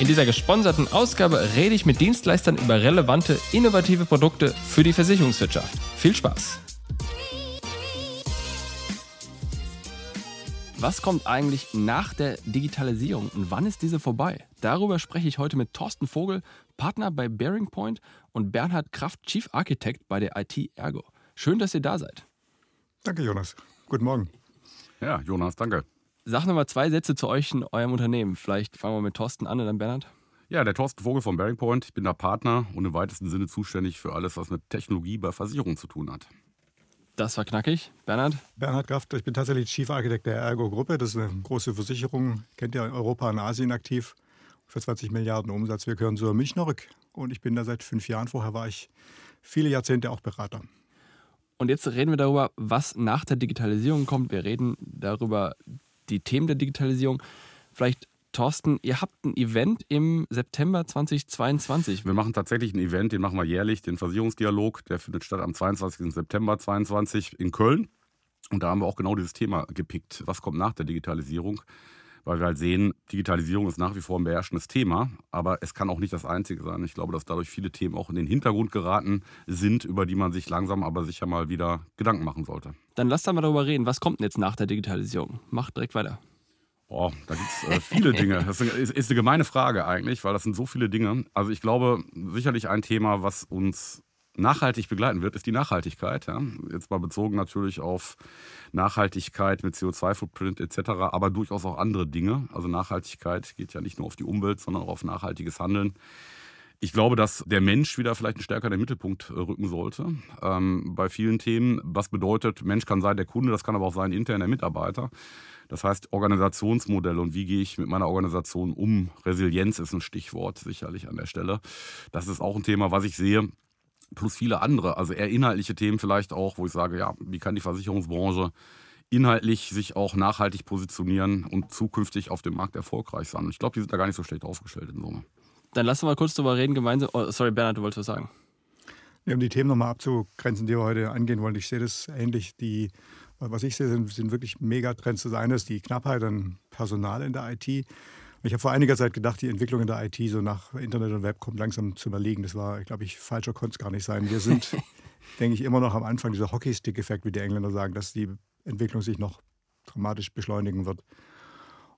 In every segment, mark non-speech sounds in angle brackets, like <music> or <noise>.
In dieser gesponserten Ausgabe rede ich mit Dienstleistern über relevante, innovative Produkte für die Versicherungswirtschaft. Viel Spaß! Was kommt eigentlich nach der Digitalisierung und wann ist diese vorbei? Darüber spreche ich heute mit Thorsten Vogel, Partner bei Bearing Point und Bernhard Kraft, Chief Architect bei der IT Ergo. Schön, dass ihr da seid. Danke, Jonas. Guten Morgen. Ja, Jonas, danke. Sag nochmal zwei Sätze zu euch in eurem Unternehmen. Vielleicht fangen wir mit Thorsten an und dann Bernhard. Ja, der Thorsten Vogel von Bearing Point. Ich bin da Partner und im weitesten Sinne zuständig für alles, was mit Technologie bei Versicherungen zu tun hat. Das war knackig. Bernhard? Bernhard Kraft, ich bin tatsächlich Chief Architect der Ergo-Gruppe. Das ist eine große Versicherung, kennt ihr in Europa und Asien aktiv, für 20 Milliarden Umsatz. Wir gehören zur Münchner Rück und ich bin da seit fünf Jahren. Vorher war ich viele Jahrzehnte auch Berater. Und jetzt reden wir darüber, was nach der Digitalisierung kommt. Wir reden darüber, die Themen der Digitalisierung. Vielleicht, Thorsten, ihr habt ein Event im September 2022. Wir machen tatsächlich ein Event, den machen wir jährlich, den Versicherungsdialog. Der findet statt am 22. September 2022 in Köln. Und da haben wir auch genau dieses Thema gepickt. Was kommt nach der Digitalisierung? Weil wir halt sehen, Digitalisierung ist nach wie vor ein beherrschendes Thema, aber es kann auch nicht das einzige sein. Ich glaube, dass dadurch viele Themen auch in den Hintergrund geraten sind, über die man sich langsam aber sicher mal wieder Gedanken machen sollte. Dann lasst da mal darüber reden. Was kommt denn jetzt nach der Digitalisierung? Macht direkt weiter. Oh, da gibt es äh, viele Dinge. Das ist, ist eine gemeine Frage eigentlich, weil das sind so viele Dinge. Also ich glaube, sicherlich ein Thema, was uns nachhaltig begleiten wird, ist die Nachhaltigkeit. Ja? Jetzt mal bezogen natürlich auf Nachhaltigkeit mit CO2-Footprint etc., aber durchaus auch andere Dinge. Also Nachhaltigkeit geht ja nicht nur auf die Umwelt, sondern auch auf nachhaltiges Handeln. Ich glaube, dass der Mensch wieder vielleicht stärker in den Mittelpunkt äh, rücken sollte ähm, bei vielen Themen. Was bedeutet, Mensch kann sein der Kunde, das kann aber auch sein interner Mitarbeiter. Das heißt, Organisationsmodelle und wie gehe ich mit meiner Organisation um? Resilienz ist ein Stichwort sicherlich an der Stelle. Das ist auch ein Thema, was ich sehe plus viele andere, also eher inhaltliche Themen vielleicht auch, wo ich sage, ja, wie kann die Versicherungsbranche inhaltlich sich auch nachhaltig positionieren und zukünftig auf dem Markt erfolgreich sein. Und ich glaube, die sind da gar nicht so schlecht aufgestellt in Summe. Dann lassen wir mal kurz drüber reden gemeinsam. Oh, sorry, Bernhard, du wolltest was sagen. Ja, um die Themen nochmal abzugrenzen, die wir heute angehen wollen. Ich sehe das ähnlich. Die, was ich sehe, sind, sind wirklich Megatrends. Das eine ist die Knappheit an Personal in der IT. Ich habe vor einiger Zeit gedacht, die Entwicklung in der IT so nach Internet und Web kommt langsam zu überlegen. Das war, glaube ich, falscher konnte es gar nicht sein. Wir sind, <laughs> denke ich, immer noch am Anfang dieser Hockeystick-Effekt, wie die Engländer sagen, dass die Entwicklung sich noch dramatisch beschleunigen wird.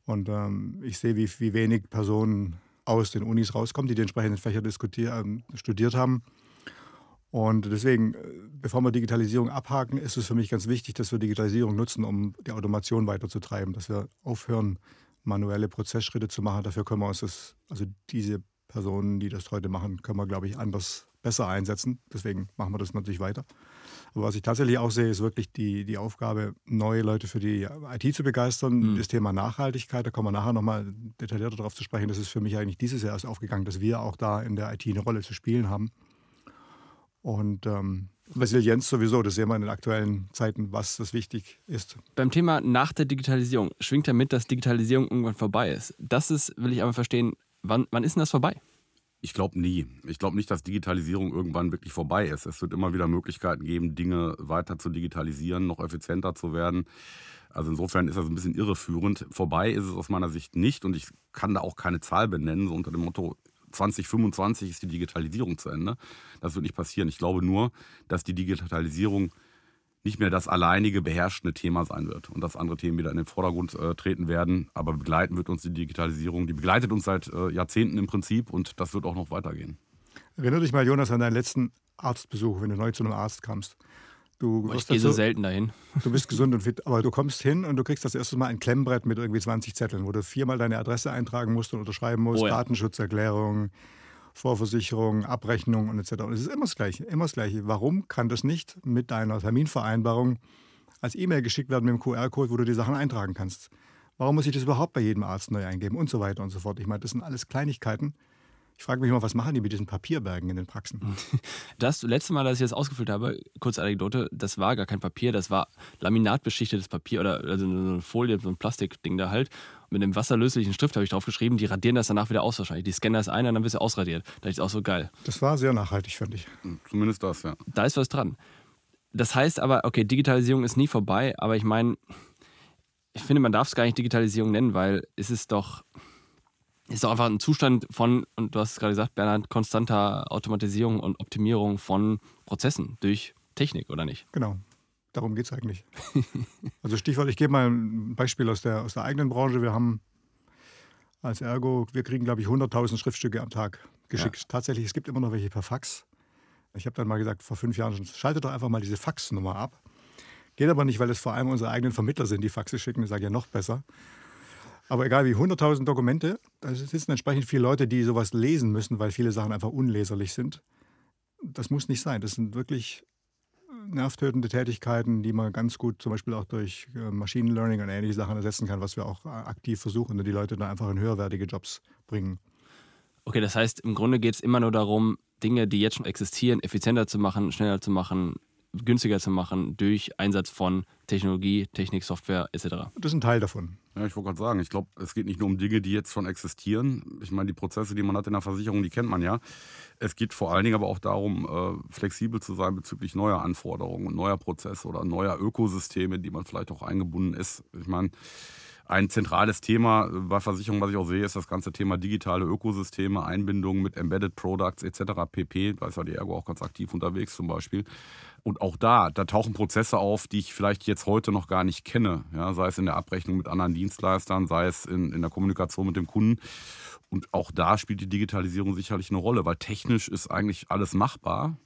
Und ähm, ich sehe, wie, wie wenig Personen aus den Unis rauskommen, die die entsprechenden Fächer ähm, studiert haben. Und deswegen, äh, bevor wir Digitalisierung abhaken, ist es für mich ganz wichtig, dass wir Digitalisierung nutzen, um die Automation weiterzutreiben, dass wir aufhören, manuelle Prozessschritte zu machen. Dafür können wir uns das, also diese Personen, die das heute machen, können wir, glaube ich, anders besser einsetzen. Deswegen machen wir das natürlich weiter. Aber was ich tatsächlich auch sehe, ist wirklich die, die Aufgabe, neue Leute für die IT zu begeistern. Mhm. Das Thema Nachhaltigkeit, da kommen wir nachher nochmal detaillierter darauf zu sprechen. Das ist für mich eigentlich dieses Jahr erst aufgegangen, dass wir auch da in der IT eine Rolle zu spielen haben. Und ähm, Resilienz sowieso, das sehen wir in den aktuellen Zeiten, was das wichtig ist. Beim Thema nach der Digitalisierung schwingt damit, dass Digitalisierung irgendwann vorbei ist. Das ist, will ich aber verstehen, wann, wann ist denn das vorbei? Ich glaube nie. Ich glaube nicht, dass Digitalisierung irgendwann wirklich vorbei ist. Es wird immer wieder Möglichkeiten geben, Dinge weiter zu digitalisieren, noch effizienter zu werden. Also insofern ist das ein bisschen irreführend. Vorbei ist es aus meiner Sicht nicht und ich kann da auch keine Zahl benennen, so unter dem Motto, 2025 ist die Digitalisierung zu Ende. Das wird nicht passieren. Ich glaube nur, dass die Digitalisierung nicht mehr das alleinige beherrschende Thema sein wird und dass andere Themen wieder in den Vordergrund äh, treten werden. Aber begleiten wird uns die Digitalisierung. Die begleitet uns seit äh, Jahrzehnten im Prinzip und das wird auch noch weitergehen. Erinnere dich mal, Jonas, an deinen letzten Arztbesuch, wenn du neu zu einem Arzt kamst. Du ich wirst gehe so selten dahin. Du bist <laughs> gesund und fit, aber du kommst hin und du kriegst das erste Mal ein Klemmbrett mit irgendwie 20 Zetteln, wo du viermal deine Adresse eintragen musst und unterschreiben musst, Oh ja. Datenschutzerklärung, Vorversicherung, Abrechnung und etc. Und es ist immer das Gleiche, immer das Gleiche. Warum kann das nicht mit deiner Terminvereinbarung als E-Mail geschickt werden mit dem QR-Code, wo du die Sachen eintragen kannst? Warum muss ich das überhaupt bei jedem Arzt neu eingeben und so weiter und so fort? Ich meine, das sind alles Kleinigkeiten. Ich frage mich immer, was machen die mit diesen Papierbergen in den Praxen? <laughs> Das letzte Mal, dass ich das ausgefüllt habe, kurze Anekdote, das war gar kein Papier, das war laminatbeschichtetes Papier oder also so eine Folie, so ein Plastikding da halt. Mit einem wasserlöslichen Stift habe ich drauf geschrieben, die radieren das danach wieder aus wahrscheinlich. Die scannen das ein und dann wird es ausradiert. Da ist auch so geil. Das war sehr nachhaltig, finde ich. Zumindest das, ja. Da ist was dran. Das heißt aber, okay, Digitalisierung ist nie vorbei, aber ich meine, ich finde, man darf es gar nicht Digitalisierung nennen, weil es ist doch, ist doch einfach ein Zustand von, und du hast es gerade gesagt, Bernhard, konstanter Automatisierung und Optimierung von Prozessen durch Technik, oder nicht? Genau. Darum geht es eigentlich. <laughs> also Stichwort, ich gebe mal ein Beispiel aus der, aus der eigenen Branche. Wir haben als Ergo, wir kriegen, glaube ich, 100.000 Schriftstücke am Tag geschickt. Tatsächlich, es gibt immer noch welche per Fax. Ich habe dann mal gesagt, vor fünf Jahren schon, schaltet doch einfach mal diese Faxnummer ab. Geht aber nicht, weil es vor allem unsere eigenen Vermittler sind, die Faxe schicken. Ich sage ja noch besser. Aber egal wie, 100.000 Dokumente, da sitzen entsprechend viele Leute, die sowas lesen müssen, weil viele Sachen einfach unleserlich sind. Das muss nicht sein. Das sind wirklich nervtötende Tätigkeiten, die man ganz gut zum Beispiel auch durch äh, Machine Learning und ähnliche Sachen ersetzen kann, was wir auch äh, aktiv versuchen und die Leute dann einfach in höherwertige Jobs bringen. Okay, das heißt, im Grunde geht es immer nur darum, Dinge, die jetzt schon existieren, effizienter zu machen, schneller zu machen, günstiger zu machen durch Einsatz von Technologie, Technik, Software etc. Das ist ein Teil davon. Ja, ich wollte gerade sagen, ich glaube, es geht nicht nur um Dinge, die jetzt schon existieren. Ich meine, die Prozesse, die man hat in der Versicherung, die kennt man ja. Es geht vor allen Dingen aber auch darum, äh, flexibel zu sein bezüglich neuer Anforderungen und neuer Prozesse oder neuer Ökosysteme, in die man vielleicht auch eingebunden ist. Ich meine, ein zentrales Thema bei Versicherungen, was ich auch sehe, ist das ganze Thema digitale Ökosysteme, Einbindung mit Embedded Products etc. pp. Da ist ja die Ergo auch ganz aktiv unterwegs zum Beispiel. Und auch da, da tauchen Prozesse auf, die ich vielleicht jetzt heute noch gar nicht kenne. Ja, sei es in der Abrechnung mit anderen Dienstleistern, sei es in, in der Kommunikation mit dem Kunden. Und auch da spielt die Digitalisierung sicherlich eine Rolle, weil technisch ist eigentlich alles machbar.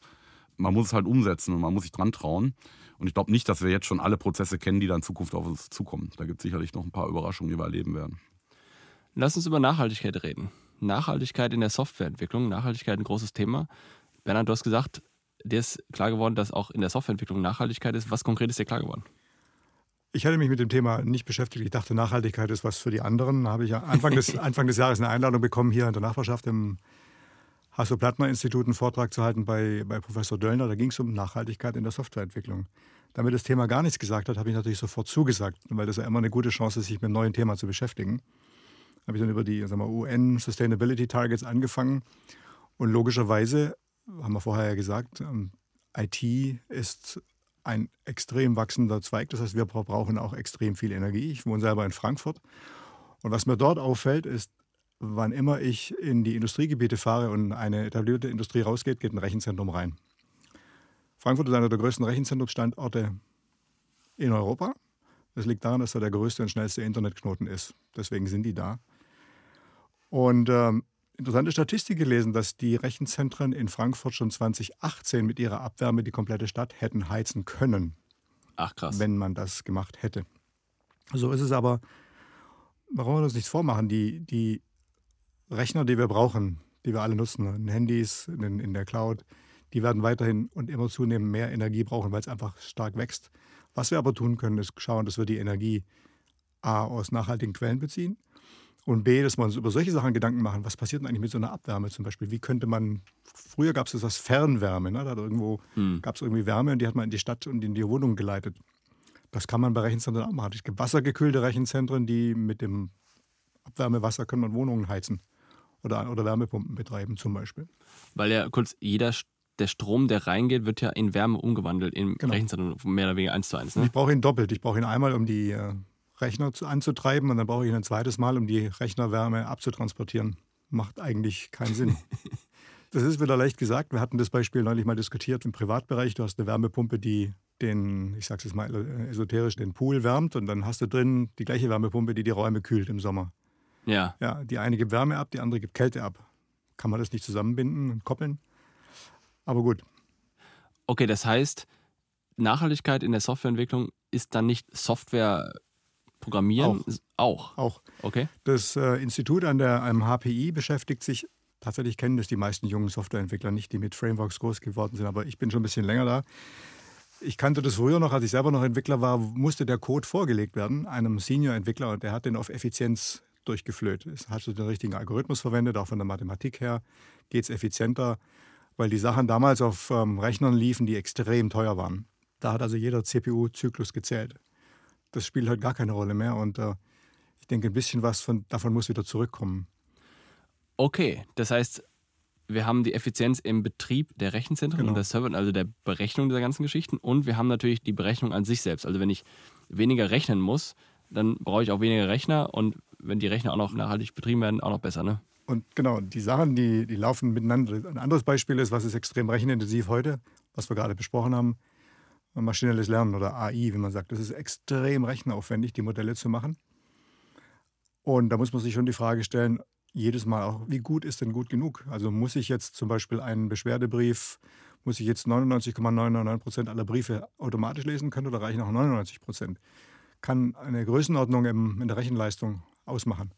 Man muss es halt umsetzen und man muss sich dran trauen. Und ich glaube nicht, dass wir jetzt schon alle Prozesse kennen, die dann in Zukunft auf uns zukommen. Da gibt es sicherlich noch ein paar Überraschungen, die wir erleben werden. Lass uns über Nachhaltigkeit reden. Nachhaltigkeit in der Softwareentwicklung. Nachhaltigkeit ein großes Thema. Bernhard, du hast gesagt, dir ist klar geworden, dass auch in der Softwareentwicklung Nachhaltigkeit ist. Was konkret ist dir klar geworden? Ich hatte mich mit dem Thema nicht beschäftigt. Ich dachte, Nachhaltigkeit ist was für die anderen. Da habe ich ja Anfang <laughs> des, Anfang des Jahres eine Einladung bekommen, hier in der Nachbarschaft im Hasso-Plattner-Institut einen Vortrag zu halten bei, bei Professor Döllner. Da ging es um Nachhaltigkeit in der Softwareentwicklung. Damit das Thema gar nichts gesagt hat, habe ich natürlich sofort zugesagt, weil das ja immer eine gute Chance ist, sich mit einem neuen Thema zu beschäftigen. Habe ich dann über die UN Sustainability Targets angefangen. Und logischerweise, haben wir vorher ja gesagt, ähm, IT ist ein extrem wachsender Zweig. Das heißt, wir brauchen auch extrem viel Energie. Ich wohne selber in Frankfurt. Und was mir dort auffällt, ist, wann immer ich in die Industriegebiete fahre und eine etablierte Industrie rausgeht, geht ein Rechenzentrum rein. Frankfurt ist einer der größten Rechenzentrumsstandorte in Europa. Das liegt daran, dass er der größte und schnellste Internetknoten ist. Deswegen sind die da. Und ähm, interessante Statistik gelesen, dass die Rechenzentren in Frankfurt schon 2018 mit ihrer Abwärme die komplette Stadt hätten heizen können, Ach krass. wenn man das gemacht hätte. So ist es aber, warum wir uns nichts vormachen, die, die Rechner, die wir brauchen, die wir alle nutzen, in Handys, in, in der Cloud, die werden weiterhin und immer zunehmend mehr Energie brauchen, weil es einfach stark wächst. Was wir aber tun können, ist schauen, dass wir die Energie A aus nachhaltigen Quellen beziehen und B, dass wir uns über solche Sachen Gedanken machen. Was passiert denn eigentlich mit so einer Abwärme zum Beispiel? Wie könnte man, früher gab es das als Fernwärme, ne? da irgendwo, Hm. gab es irgendwie Wärme und die hat man in die Stadt und in die Wohnung geleitet. Das kann man bei Rechenzentren auch machen. Es gibt wassergekühlte Rechenzentren, die mit dem Abwärmewasser können man Wohnungen heizen oder, oder Wärmepumpen betreiben zum Beispiel. Weil ja kurz jeder der Strom, der reingeht, wird ja in Wärme umgewandelt im Genau. Rechenzentrum, mehr oder weniger eins zu eins. Ne? Ich brauche ihn doppelt. Ich brauche ihn einmal, um die äh, Rechner zu, anzutreiben und dann brauche ich ihn ein zweites Mal, um die Rechnerwärme abzutransportieren. Macht eigentlich keinen Sinn. <laughs> das ist wieder leicht gesagt. Wir hatten das Beispiel neulich mal diskutiert im Privatbereich. Du hast eine Wärmepumpe, die den, ich sage es jetzt mal äh, esoterisch, den Pool wärmt und dann hast du drin die gleiche Wärmepumpe, die die Räume kühlt im Sommer. Ja. Ja, die eine gibt Wärme ab, die andere gibt Kälte ab. Kann man das nicht zusammenbinden und koppeln? Aber gut, Okay, das heißt, Nachhaltigkeit in der Softwareentwicklung ist dann nicht Software programmieren? Auch. Auch. Auch. Okay. Das äh, Institut an der am HPI beschäftigt sich, tatsächlich kennen das die meisten jungen Softwareentwickler nicht, die mit Frameworks groß geworden sind, aber ich bin schon ein bisschen länger da. Ich kannte das früher noch, als ich selber noch Entwickler war, musste der Code vorgelegt werden, einem Senior-Entwickler, und der hat den auf Effizienz durchgeflöht. Es hat so den richtigen Algorithmus verwendet, auch von der Mathematik her geht es effizienter, weil die Sachen damals auf ähm, Rechnern liefen, die extrem teuer waren. Da hat also jeder CPU-Zyklus gezählt. Das spielt heute gar keine Rolle mehr und äh, ich denke, ein bisschen was von, davon muss wieder zurückkommen. Okay, das heißt, wir haben die Effizienz im Betrieb der Rechenzentren Genau. und der Server, also der Berechnung dieser ganzen Geschichten. Und wir haben natürlich die Berechnung an sich selbst. Also wenn ich weniger rechnen muss, dann brauche ich auch weniger Rechner und wenn die Rechner auch noch nachhaltig betrieben werden, auch noch besser, ne? Und genau, die Sachen, die, die laufen miteinander. Ein anderes Beispiel ist, was ist extrem rechenintensiv heute, was wir gerade besprochen haben, maschinelles Lernen oder AI, wie man sagt. Das ist extrem rechenaufwendig, die Modelle zu machen. Und da muss man sich schon die Frage stellen, jedes Mal auch, wie gut ist denn gut genug? Also muss ich jetzt zum Beispiel einen Beschwerdebrief, muss ich jetzt 99,999 Prozent aller Briefe automatisch lesen können oder reichen auch 99 Prozent? Kann eine Größenordnung im, in der Rechenleistung ausmachen?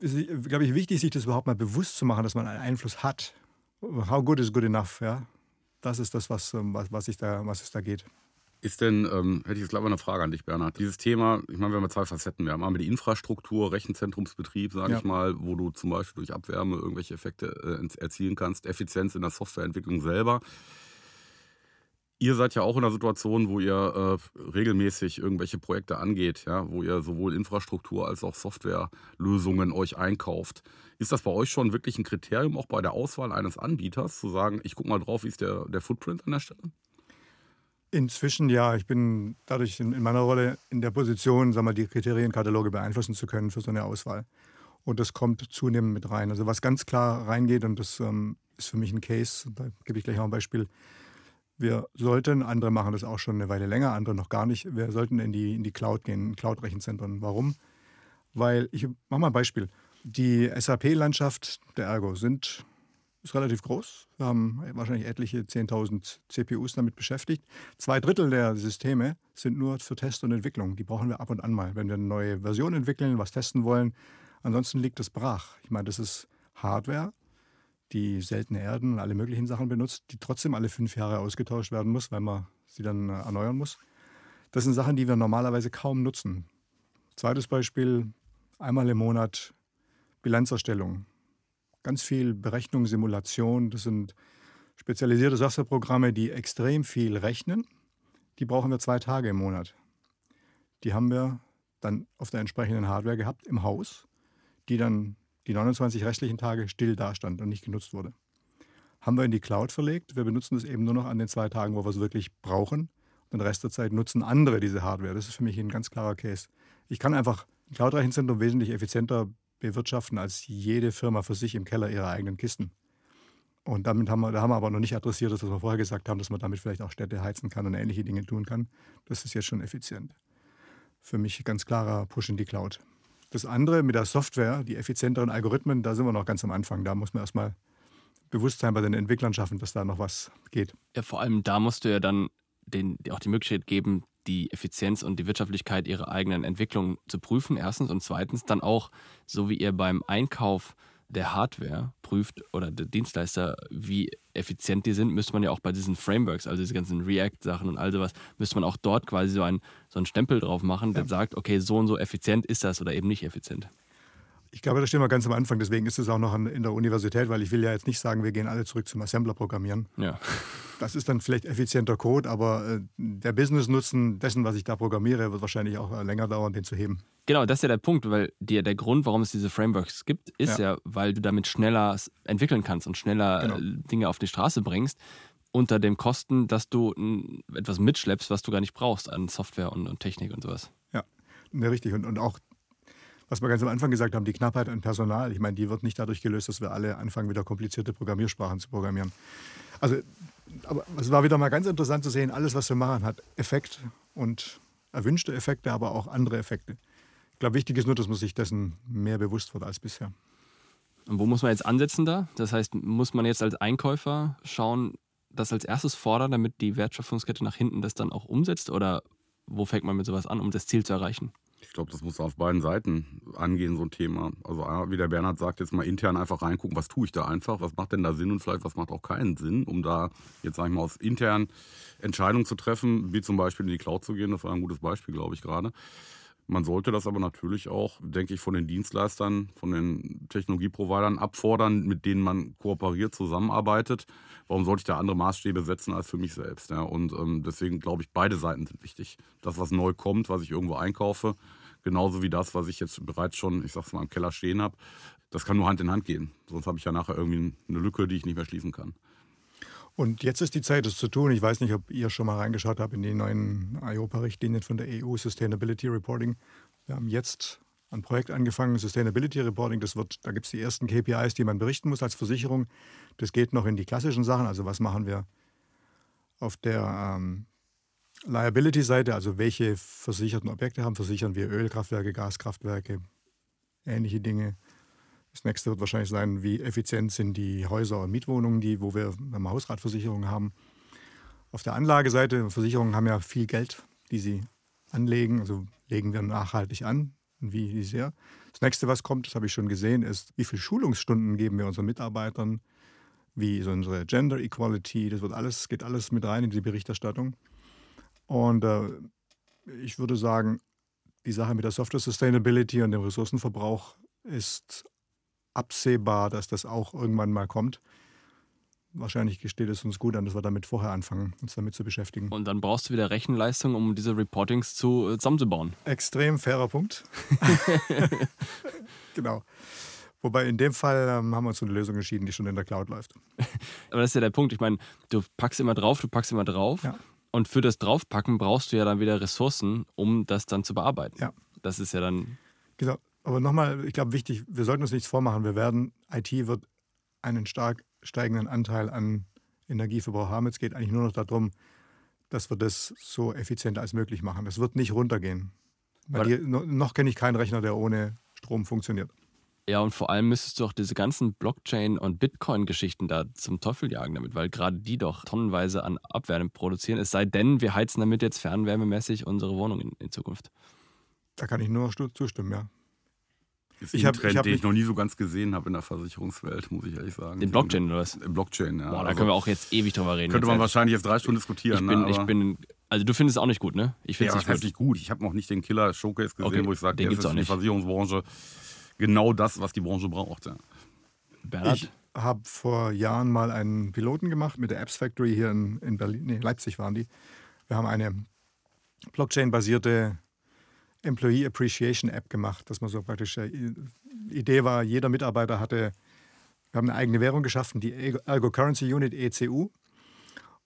Es ist, glaube ich, wichtig, sich das überhaupt mal bewusst zu machen, dass man einen Einfluss hat. How good is good enough? Ja? Das ist das, was, ähm, was, was, ich da, was es da geht. Ist denn, ähm, hätte ich jetzt gleich mal eine Frage an dich, Bernhard. Dieses Thema, ich meine, wir haben ja zwei Facetten. Wir haben einmal die Infrastruktur, Rechenzentrumsbetrieb, sage Ja. ich mal, wo du zum Beispiel durch Abwärme irgendwelche Effekte äh, erzielen kannst, Effizienz in der Softwareentwicklung selber. Ihr seid ja auch in einer Situation, wo ihr äh, regelmäßig irgendwelche Projekte angeht, ja, wo ihr sowohl Infrastruktur als auch Softwarelösungen euch einkauft. Ist das bei euch schon wirklich ein Kriterium, auch bei der Auswahl eines Anbieters, zu sagen, ich gucke mal drauf, wie ist der, der Footprint an der Stelle? Inzwischen ja, ich bin dadurch in, in meiner Rolle in der Position, sagen wir, die Kriterienkataloge beeinflussen zu können für so eine Auswahl. Und das kommt zunehmend mit rein. Also was ganz klar reingeht, und das ähm, ist für mich ein Case, da gebe ich gleich auch ein Beispiel. Wir sollten, andere machen das auch schon eine Weile länger, andere noch gar nicht, wir sollten in die, in die Cloud gehen, in Cloud-Rechenzentren. Warum? Weil, ich mache mal ein Beispiel. Die SAP-Landschaft der Ergo sind, ist relativ groß. Wir haben wahrscheinlich etliche 10.000 CPUs damit beschäftigt. Zwei Drittel der Systeme sind nur für Test und Entwicklung. Die brauchen wir ab und an mal, wenn wir eine neue Version entwickeln, was testen wollen. Ansonsten liegt das brach. Ich meine, das ist Hardware, die seltene Erden und alle möglichen Sachen benutzt, die trotzdem alle fünf Jahre ausgetauscht werden muss, weil man sie dann äh, erneuern muss. Das sind Sachen, die wir normalerweise kaum nutzen. Zweites Beispiel, einmal im Monat Bilanzerstellung. Ganz viel Berechnung, Simulation. Das sind spezialisierte Softwareprogramme, die extrem viel rechnen. Die brauchen wir zwei Tage im Monat. Die haben wir dann auf der entsprechenden Hardware gehabt im Haus, die dann die 29 restlichen Tage still dastand und nicht genutzt wurde. Haben wir in die Cloud verlegt. Wir benutzen es eben nur noch an den zwei Tagen, wo wir es wirklich brauchen. Und den Rest der Zeit nutzen andere diese Hardware. Das ist für mich ein ganz klarer Case. Ich kann einfach ein Cloud-Rechenzentrum wesentlich effizienter bewirtschaften als jede Firma für sich im Keller ihre eigenen Kisten. Und damit haben wir, da haben wir aber noch nicht adressiert, das, was wir vorher gesagt haben, dass man damit vielleicht auch Städte heizen kann und ähnliche Dinge tun kann. Das ist jetzt schon effizient. Für mich ganz klarer Push in die Cloud. Das andere mit der Software, die effizienteren Algorithmen, da sind wir noch ganz am Anfang. Da muss man erstmal Bewusstsein bei den Entwicklern schaffen, dass da noch was geht. Ja, vor allem da musst du ja dann den, auch die Möglichkeit geben, die Effizienz und die Wirtschaftlichkeit ihrer eigenen Entwicklung zu prüfen, erstens. Und zweitens dann auch, so wie ihr beim Einkauf der Hardware prüft oder der Dienstleister, wie effizient die sind, müsste man ja auch bei diesen Frameworks, also diese ganzen React-Sachen und all sowas, müsste man auch dort quasi so, ein, so einen Stempel drauf machen, der sagt, okay, so und so effizient ist das oder eben nicht effizient. Ich glaube, da stehen wir ganz am Anfang. Deswegen ist es auch noch in der Universität, weil ich will ja jetzt nicht sagen, wir gehen alle zurück zum Assembler-Programmieren. Ja. Das ist dann vielleicht effizienter Code, aber äh, der Business-Nutzen dessen, was ich da programmiere, wird wahrscheinlich auch äh, länger dauern, den zu heben. Genau, das ist ja der Punkt, weil dir der Grund, warum es diese Frameworks gibt, ist ja, Ja. weil du damit schneller entwickeln kannst und schneller Genau. äh, Dinge auf die Straße bringst, unter dem Kosten, dass du etwas mitschleppst, was du gar nicht brauchst an Software und, und Technik und sowas. Ja, ne, richtig. Und, und auch, was wir ganz am Anfang gesagt haben, die Knappheit an Personal, ich meine, die wird nicht dadurch gelöst, dass wir alle anfangen, wieder komplizierte Programmiersprachen zu programmieren. Also, aber es war wieder mal ganz interessant zu sehen, alles, was wir machen, hat Effekt und erwünschte Effekte, aber auch andere Effekte. Ich glaube, wichtig ist nur, dass man sich dessen mehr bewusst wird als bisher. Und wo muss man jetzt ansetzen da? Das heißt, muss man jetzt als Einkäufer schauen, das als erstes fordern, damit die Wertschöpfungskette nach hinten das dann auch umsetzt? Oder wo fängt man mit sowas an, um das Ziel zu erreichen? Ich glaube, das muss auf beiden Seiten angehen, so ein Thema. Also wie der Bernhard sagt, jetzt mal intern einfach reingucken, was tue ich da einfach, was macht denn da Sinn und vielleicht was macht auch keinen Sinn, um da jetzt, sage ich mal, aus intern Entscheidungen zu treffen, wie zum Beispiel in die Cloud zu gehen. Das war ein gutes Beispiel, glaube ich, gerade. Man sollte das aber natürlich auch, denke ich, von den Dienstleistern, von den Technologieprovidern abfordern, mit denen man kooperiert, zusammenarbeitet. Warum sollte ich da andere Maßstäbe setzen als für mich selbst? Ja? Und ähm, deswegen glaube ich, beide Seiten sind wichtig. Das, was neu kommt, was ich irgendwo einkaufe, genauso wie das, was ich jetzt bereits schon, ich sag's mal, im Keller stehen habe, das kann nur Hand in Hand gehen. Sonst habe ich ja nachher irgendwie eine Lücke, die ich nicht mehr schließen kann. Und jetzt ist die Zeit, das zu tun. Ich weiß nicht, ob ihr schon mal reingeschaut habt in die neuen IOPA-Richtlinien von der EU, Sustainability Reporting. Wir haben jetzt ein Projekt angefangen, Sustainability Reporting. Das wird, da gibt es die ersten KPIs, die man berichten muss als Versicherung. Das geht noch in die klassischen Sachen. Also was machen wir auf der ähm, Liability-Seite, also welche versicherten Objekte haben, versichern wir Ölkraftwerke, Gaskraftwerke, ähnliche Dinge. Das nächste wird wahrscheinlich sein, wie effizient sind die Häuser und Mietwohnungen, die, wo wir eine Hausratversicherung haben. Auf der Anlageseite, Versicherungen haben ja viel Geld, die sie anlegen, also legen wir nachhaltig an und wie, wie sehr. Das nächste, was kommt, das habe ich schon gesehen, ist, wie viele Schulungsstunden geben wir unseren Mitarbeitern, wie ist unsere Gender Equality, das wird alles, geht alles mit rein in die Berichterstattung. Und äh, ich würde sagen, die Sache mit der Software Sustainability und dem Ressourcenverbrauch ist absehbar, dass das auch irgendwann mal kommt. Wahrscheinlich steht es uns gut an, dass wir damit vorher anfangen, uns damit zu beschäftigen. Und dann brauchst du wieder Rechenleistung, um diese Reportings zu, äh, zusammenzubauen. Extrem fairer Punkt. <laughs> genau. Wobei in dem Fall ähm, haben wir uns für eine Lösung entschieden, die schon in der Cloud läuft. <laughs> Aber das ist ja der Punkt. Ich meine, du packst immer drauf, du packst immer drauf. Ja. Und für das Draufpacken brauchst du ja dann wieder Ressourcen, um das dann zu bearbeiten. Ja. Das ist ja dann. Genau. Aber nochmal, ich glaube, wichtig, wir sollten uns nichts vormachen. Wir werden, IT wird einen stark steigenden Anteil an Energieverbrauch haben. Es geht eigentlich nur noch darum, dass wir das so effizient als möglich machen. Das wird nicht runtergehen. Weil die, noch kenne ich keinen Rechner, der ohne Strom funktioniert. Ja, und vor allem müsstest du auch diese ganzen Blockchain- und Bitcoin-Geschichten da zum Teufel jagen damit, weil gerade die doch tonnenweise an Abwärme produzieren. Es sei denn, wir heizen damit jetzt fernwärmemäßig unsere Wohnung in, in Zukunft. Da kann ich nur zustimmen, ja. Ist ich ein Trend, ich den ich noch nie so ganz gesehen habe in der Versicherungswelt, muss ich ehrlich sagen. Den Blockchain oder was? Blockchain, ja. Boah, da also können wir auch jetzt ewig drüber reden. Könnte man jetzt. wahrscheinlich jetzt drei Stunden diskutieren. Ich bin, ne? ich bin, also du findest es auch nicht gut, ne? Ich finde es ja, nicht gut. Ich habe noch nicht den Killer-Showcase gesehen, okay, wo ich sage, das ist die Versicherungsbranche genau das, was die Branche braucht. Ja. Bernhard? Ich habe vor Jahren mal einen Piloten gemacht mit der Apps Factory hier in, in Berlin, nee, Leipzig waren die. Wir haben eine Blockchain-basierte Employee Appreciation App gemacht, dass man so praktisch, die Idee war, jeder Mitarbeiter hatte, wir haben eine eigene Währung geschaffen, die Ergo Currency Unit ECU.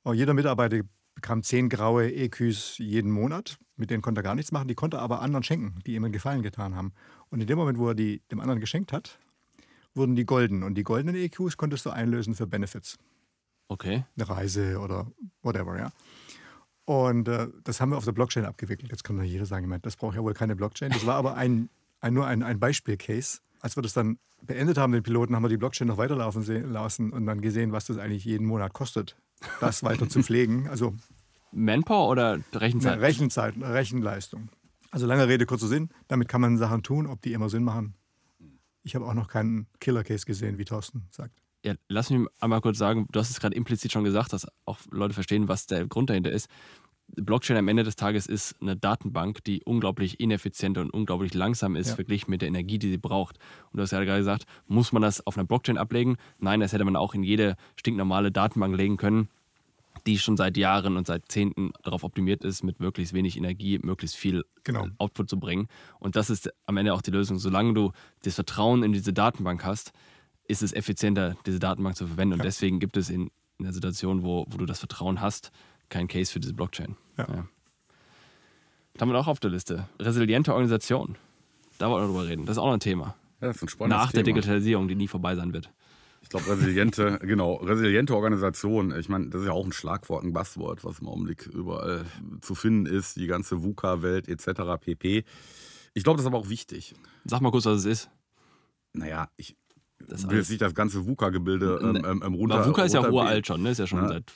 Und jeder Mitarbeiter bekam zehn graue EQs jeden Monat. Mit denen konnte er gar nichts machen. Die konnte er aber anderen schenken, die ihm einen Gefallen getan haben. Und in dem Moment, wo er die dem anderen geschenkt hat, wurden die golden. Und die goldenen EQs konntest du einlösen für Benefits. Okay. Eine Reise oder whatever, ja. Und äh, das haben wir auf der Blockchain abgewickelt. Jetzt kann doch jeder sagen, das braucht ja wohl keine Blockchain. Das war aber ein, ein nur ein, ein Beispiel-Case. Als wir das dann beendet haben, den Piloten, haben wir die Blockchain noch weiterlaufen lassen und dann gesehen, was das eigentlich jeden Monat kostet, das weiter zu pflegen. Also Manpower oder Rechenzeit? Rechenzeit, Rechenleistung. Also lange Rede, kurzer Sinn. Damit kann man Sachen tun, ob die immer Sinn machen. Ich habe auch noch keinen Killer-Case gesehen, wie Thorsten sagt. Ja, lass mich einmal kurz sagen, du hast es gerade implizit schon gesagt, dass auch Leute verstehen, was der Grund dahinter ist. Blockchain am Ende des Tages ist eine Datenbank, die unglaublich ineffizient und unglaublich langsam ist, ja. verglichen mit der Energie, die sie braucht. Und du hast ja gerade gesagt, muss man das auf einer Blockchain ablegen? Nein, das hätte man auch in jede stinknormale Datenbank legen können, die schon seit Jahren und seit Zehnten darauf optimiert ist, mit möglichst wenig Energie möglichst viel genau. Output zu bringen. Und das ist am Ende auch die Lösung. Solange du das Vertrauen in diese Datenbank hast, ist es effizienter, diese Datenbank zu verwenden. Und ja. deswegen gibt es in einer Situation, wo, wo du das Vertrauen hast, keinen Case für diese Blockchain. Ja. ja. Wir auch auf der Liste. Resiliente Organisation. Da wollen wir drüber reden. Das ist auch noch ein Thema. Ja, das ist ein spannendes Nach der Digitalisierung, die nie vorbei sein wird. Ich glaube, resiliente, <laughs> genau, resiliente Organisation. Ich meine, das ist ja auch ein Schlagwort, ein Buzzword, was im Augenblick überall zu finden ist. Die ganze VUCA-Welt etc. pp. Ich glaube, das ist aber auch wichtig. Sag mal kurz, was es ist. Naja, ich, das will jetzt nicht das ganze VUCA-Gebilde ähm, ähm, ähm, runter. Aber VUCA ist ja uralt schon, ne? Ist ja schon ja. seit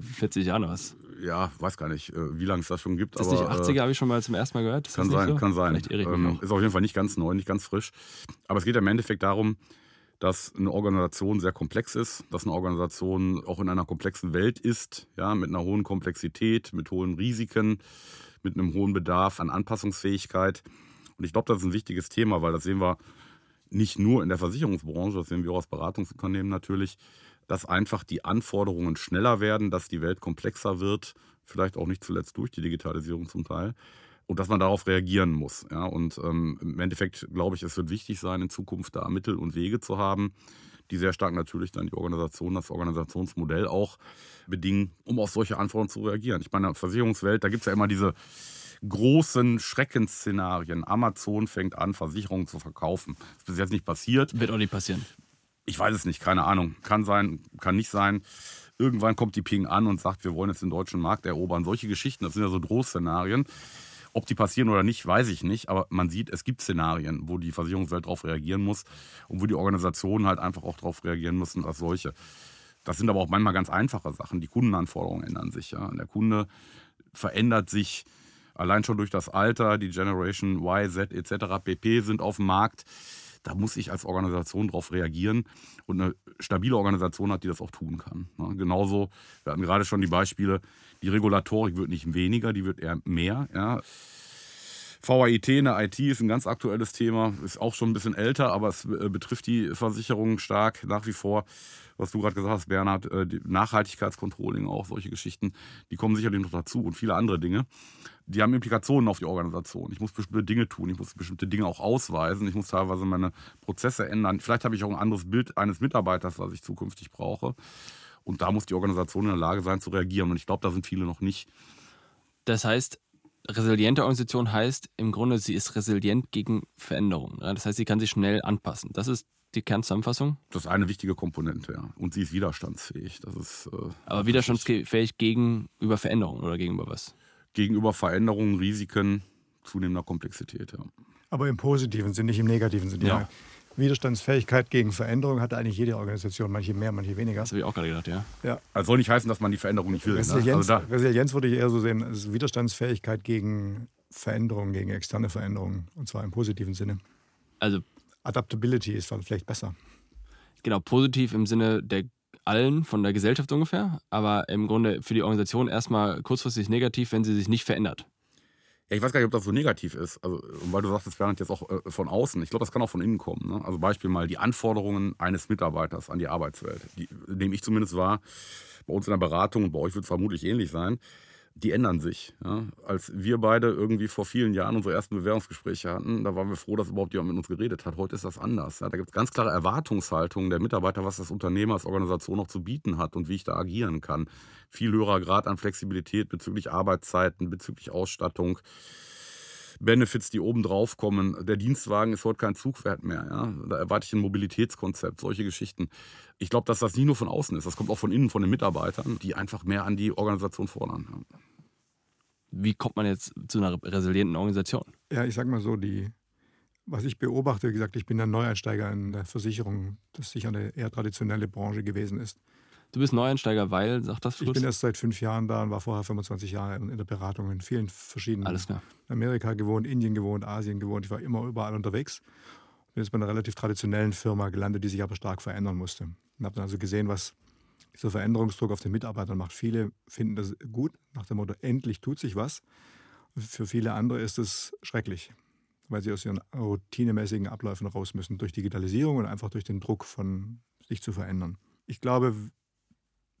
40 Jahren was. Ja, weiß gar nicht, äh, wie lange es das schon gibt. Ist aber, nicht 80er, äh, habe ich schon mal zum ersten Mal gehört. Ist kann sein, so? kann sein. Ähm, ist auf jeden Fall nicht ganz neu, nicht ganz frisch. Aber es geht im Endeffekt darum, dass eine Organisation sehr komplex ist, dass eine Organisation auch in einer komplexen Welt ist, ja, mit einer hohen Komplexität, mit hohen Risiken, mit einem hohen Bedarf an Anpassungsfähigkeit. Und ich glaube, das ist ein wichtiges Thema, weil das sehen wir nicht nur in der Versicherungsbranche, das sehen wir auch aus Beratungsunternehmen natürlich, dass einfach die Anforderungen schneller werden, dass die Welt komplexer wird, vielleicht auch nicht zuletzt durch die Digitalisierung zum Teil. Und dass man darauf reagieren muss. Ja, und ähm, im Endeffekt glaube ich, es wird wichtig sein, in Zukunft da Mittel und Wege zu haben, die sehr stark natürlich dann die Organisation, das Organisationsmodell auch bedingen, um auf solche Anforderungen zu reagieren. Ich meine, in der Versicherungswelt, da gibt es ja immer diese großen Schreckensszenarien. Amazon fängt an, Versicherungen zu verkaufen. Das ist bis jetzt nicht passiert. Wird auch nicht passieren. Ich weiß es nicht, keine Ahnung. Kann sein, kann nicht sein. Irgendwann kommt die Ping an und sagt, wir wollen jetzt den deutschen Markt erobern. Solche Geschichten, das sind ja so Drohszenarien. Ob die passieren oder nicht, weiß ich nicht. Aber man sieht, es gibt Szenarien, wo die Versicherungswelt darauf reagieren muss und wo die Organisationen halt einfach auch darauf reagieren müssen als solche. Das sind aber auch manchmal ganz einfache Sachen. Die Kundenanforderungen ändern sich. Ja. Der Kunde verändert sich allein schon durch das Alter, die Generation Y, Z etc. pp. sind auf dem Markt. Da muss ich als Organisation darauf reagieren. Und eine stabile Organisation hat, die das auch tun kann. Ne? Genauso, wir hatten gerade schon die Beispiele, die Regulatorik wird nicht weniger, die wird eher mehr. Ja. VAIT in der IT ist ein ganz aktuelles Thema, ist auch schon ein bisschen älter, aber es äh, betrifft die Versicherungen stark nach wie vor. Was du gerade gesagt hast, Bernhard, äh, Nachhaltigkeitscontrolling auch, solche Geschichten, die kommen sicherlich noch dazu und viele andere Dinge die haben Implikationen auf die Organisation. Ich muss bestimmte Dinge tun, ich muss bestimmte Dinge auch ausweisen, ich muss teilweise meine Prozesse ändern. Vielleicht habe ich auch ein anderes Bild eines Mitarbeiters, was ich zukünftig brauche. Und da muss die Organisation in der Lage sein zu reagieren. Und ich glaube, da sind viele noch nicht. Das heißt, resiliente Organisation heißt im Grunde, sie ist resilient gegen Veränderungen. Das heißt, sie kann sich schnell anpassen. Das ist die Kernzusammenfassung? Das ist eine wichtige Komponente, ja. Und sie ist widerstandsfähig. Das ist, äh, Aber widerstandsfähig gegenüber Veränderungen oder gegenüber was? gegenüber Veränderungen, Risiken, zunehmender Komplexität. Ja. Aber im positiven Sinne, nicht im negativen Sinne. Ja. Widerstandsfähigkeit gegen Veränderung hat eigentlich jede Organisation, manche mehr, manche weniger. Das habe ich auch gerade gedacht, ja. ja. Also soll nicht heißen, dass man die Veränderung nicht will. Ne? Resilienz, ne? also Resilienz würde ich eher so sehen, als Widerstandsfähigkeit gegen Veränderungen, gegen externe Veränderungen. Und zwar im positiven Sinne. Also Adaptability ist vielleicht besser. Genau, positiv im Sinne der allen von der Gesellschaft ungefähr, aber im Grunde für die Organisation erstmal kurzfristig negativ, wenn sie sich nicht verändert. Ja, ich weiß gar nicht, ob das so negativ ist. Also, weil du sagst, das wäre jetzt auch äh, von außen. Ich glaube, das kann auch von innen kommen. Ne? Also Beispiel mal die Anforderungen eines Mitarbeiters an die Arbeitswelt. Die nehme ich zumindest wahr, bei uns in der Beratung und bei euch wird es vermutlich ähnlich sein die ändern sich. Ja. Als wir beide irgendwie vor vielen Jahren unsere ersten Bewerbungsgespräche hatten, da waren wir froh, dass überhaupt jemand mit uns geredet hat. Heute ist das anders. Ja. Da gibt es ganz klare Erwartungshaltungen der Mitarbeiter, was das Unternehmen als Organisation noch zu bieten hat und wie ich da agieren kann. Viel höherer Grad an Flexibilität bezüglich Arbeitszeiten, bezüglich Ausstattung. Benefits, die oben drauf kommen. Der Dienstwagen ist heute kein Zugwert mehr. Ja? Da erwarte ich ein Mobilitätskonzept, solche Geschichten. Ich glaube, dass das nicht nur von außen ist, das kommt auch von innen, von den Mitarbeitern, die einfach mehr an die Organisation fordern. Ja. Wie kommt man jetzt zu einer resilienten Organisation? Ja, ich sag mal so, die, was ich beobachte, wie gesagt, ich bin ein Neueinsteiger in der Versicherung, das sicher eine eher traditionelle Branche gewesen ist. Du bist Neueinsteiger, weil, sagt das kurz? Ich bin erst seit fünf Jahren da und war vorher 25 Jahre in der Beratung in vielen verschiedenen. Alles klar. Amerika gewohnt, Indien gewohnt, Asien gewohnt. Ich war immer überall unterwegs. Bin jetzt bei einer relativ traditionellen Firma gelandet, die sich aber stark verändern musste. Und habe dann also gesehen, was dieser Veränderungsdruck auf den Mitarbeitern macht. Viele finden das gut, nach dem Motto, endlich tut sich was. Für viele andere ist es schrecklich, weil sie aus ihren routinemäßigen Abläufen raus müssen, durch Digitalisierung und einfach durch den Druck von sich zu verändern. Ich glaube,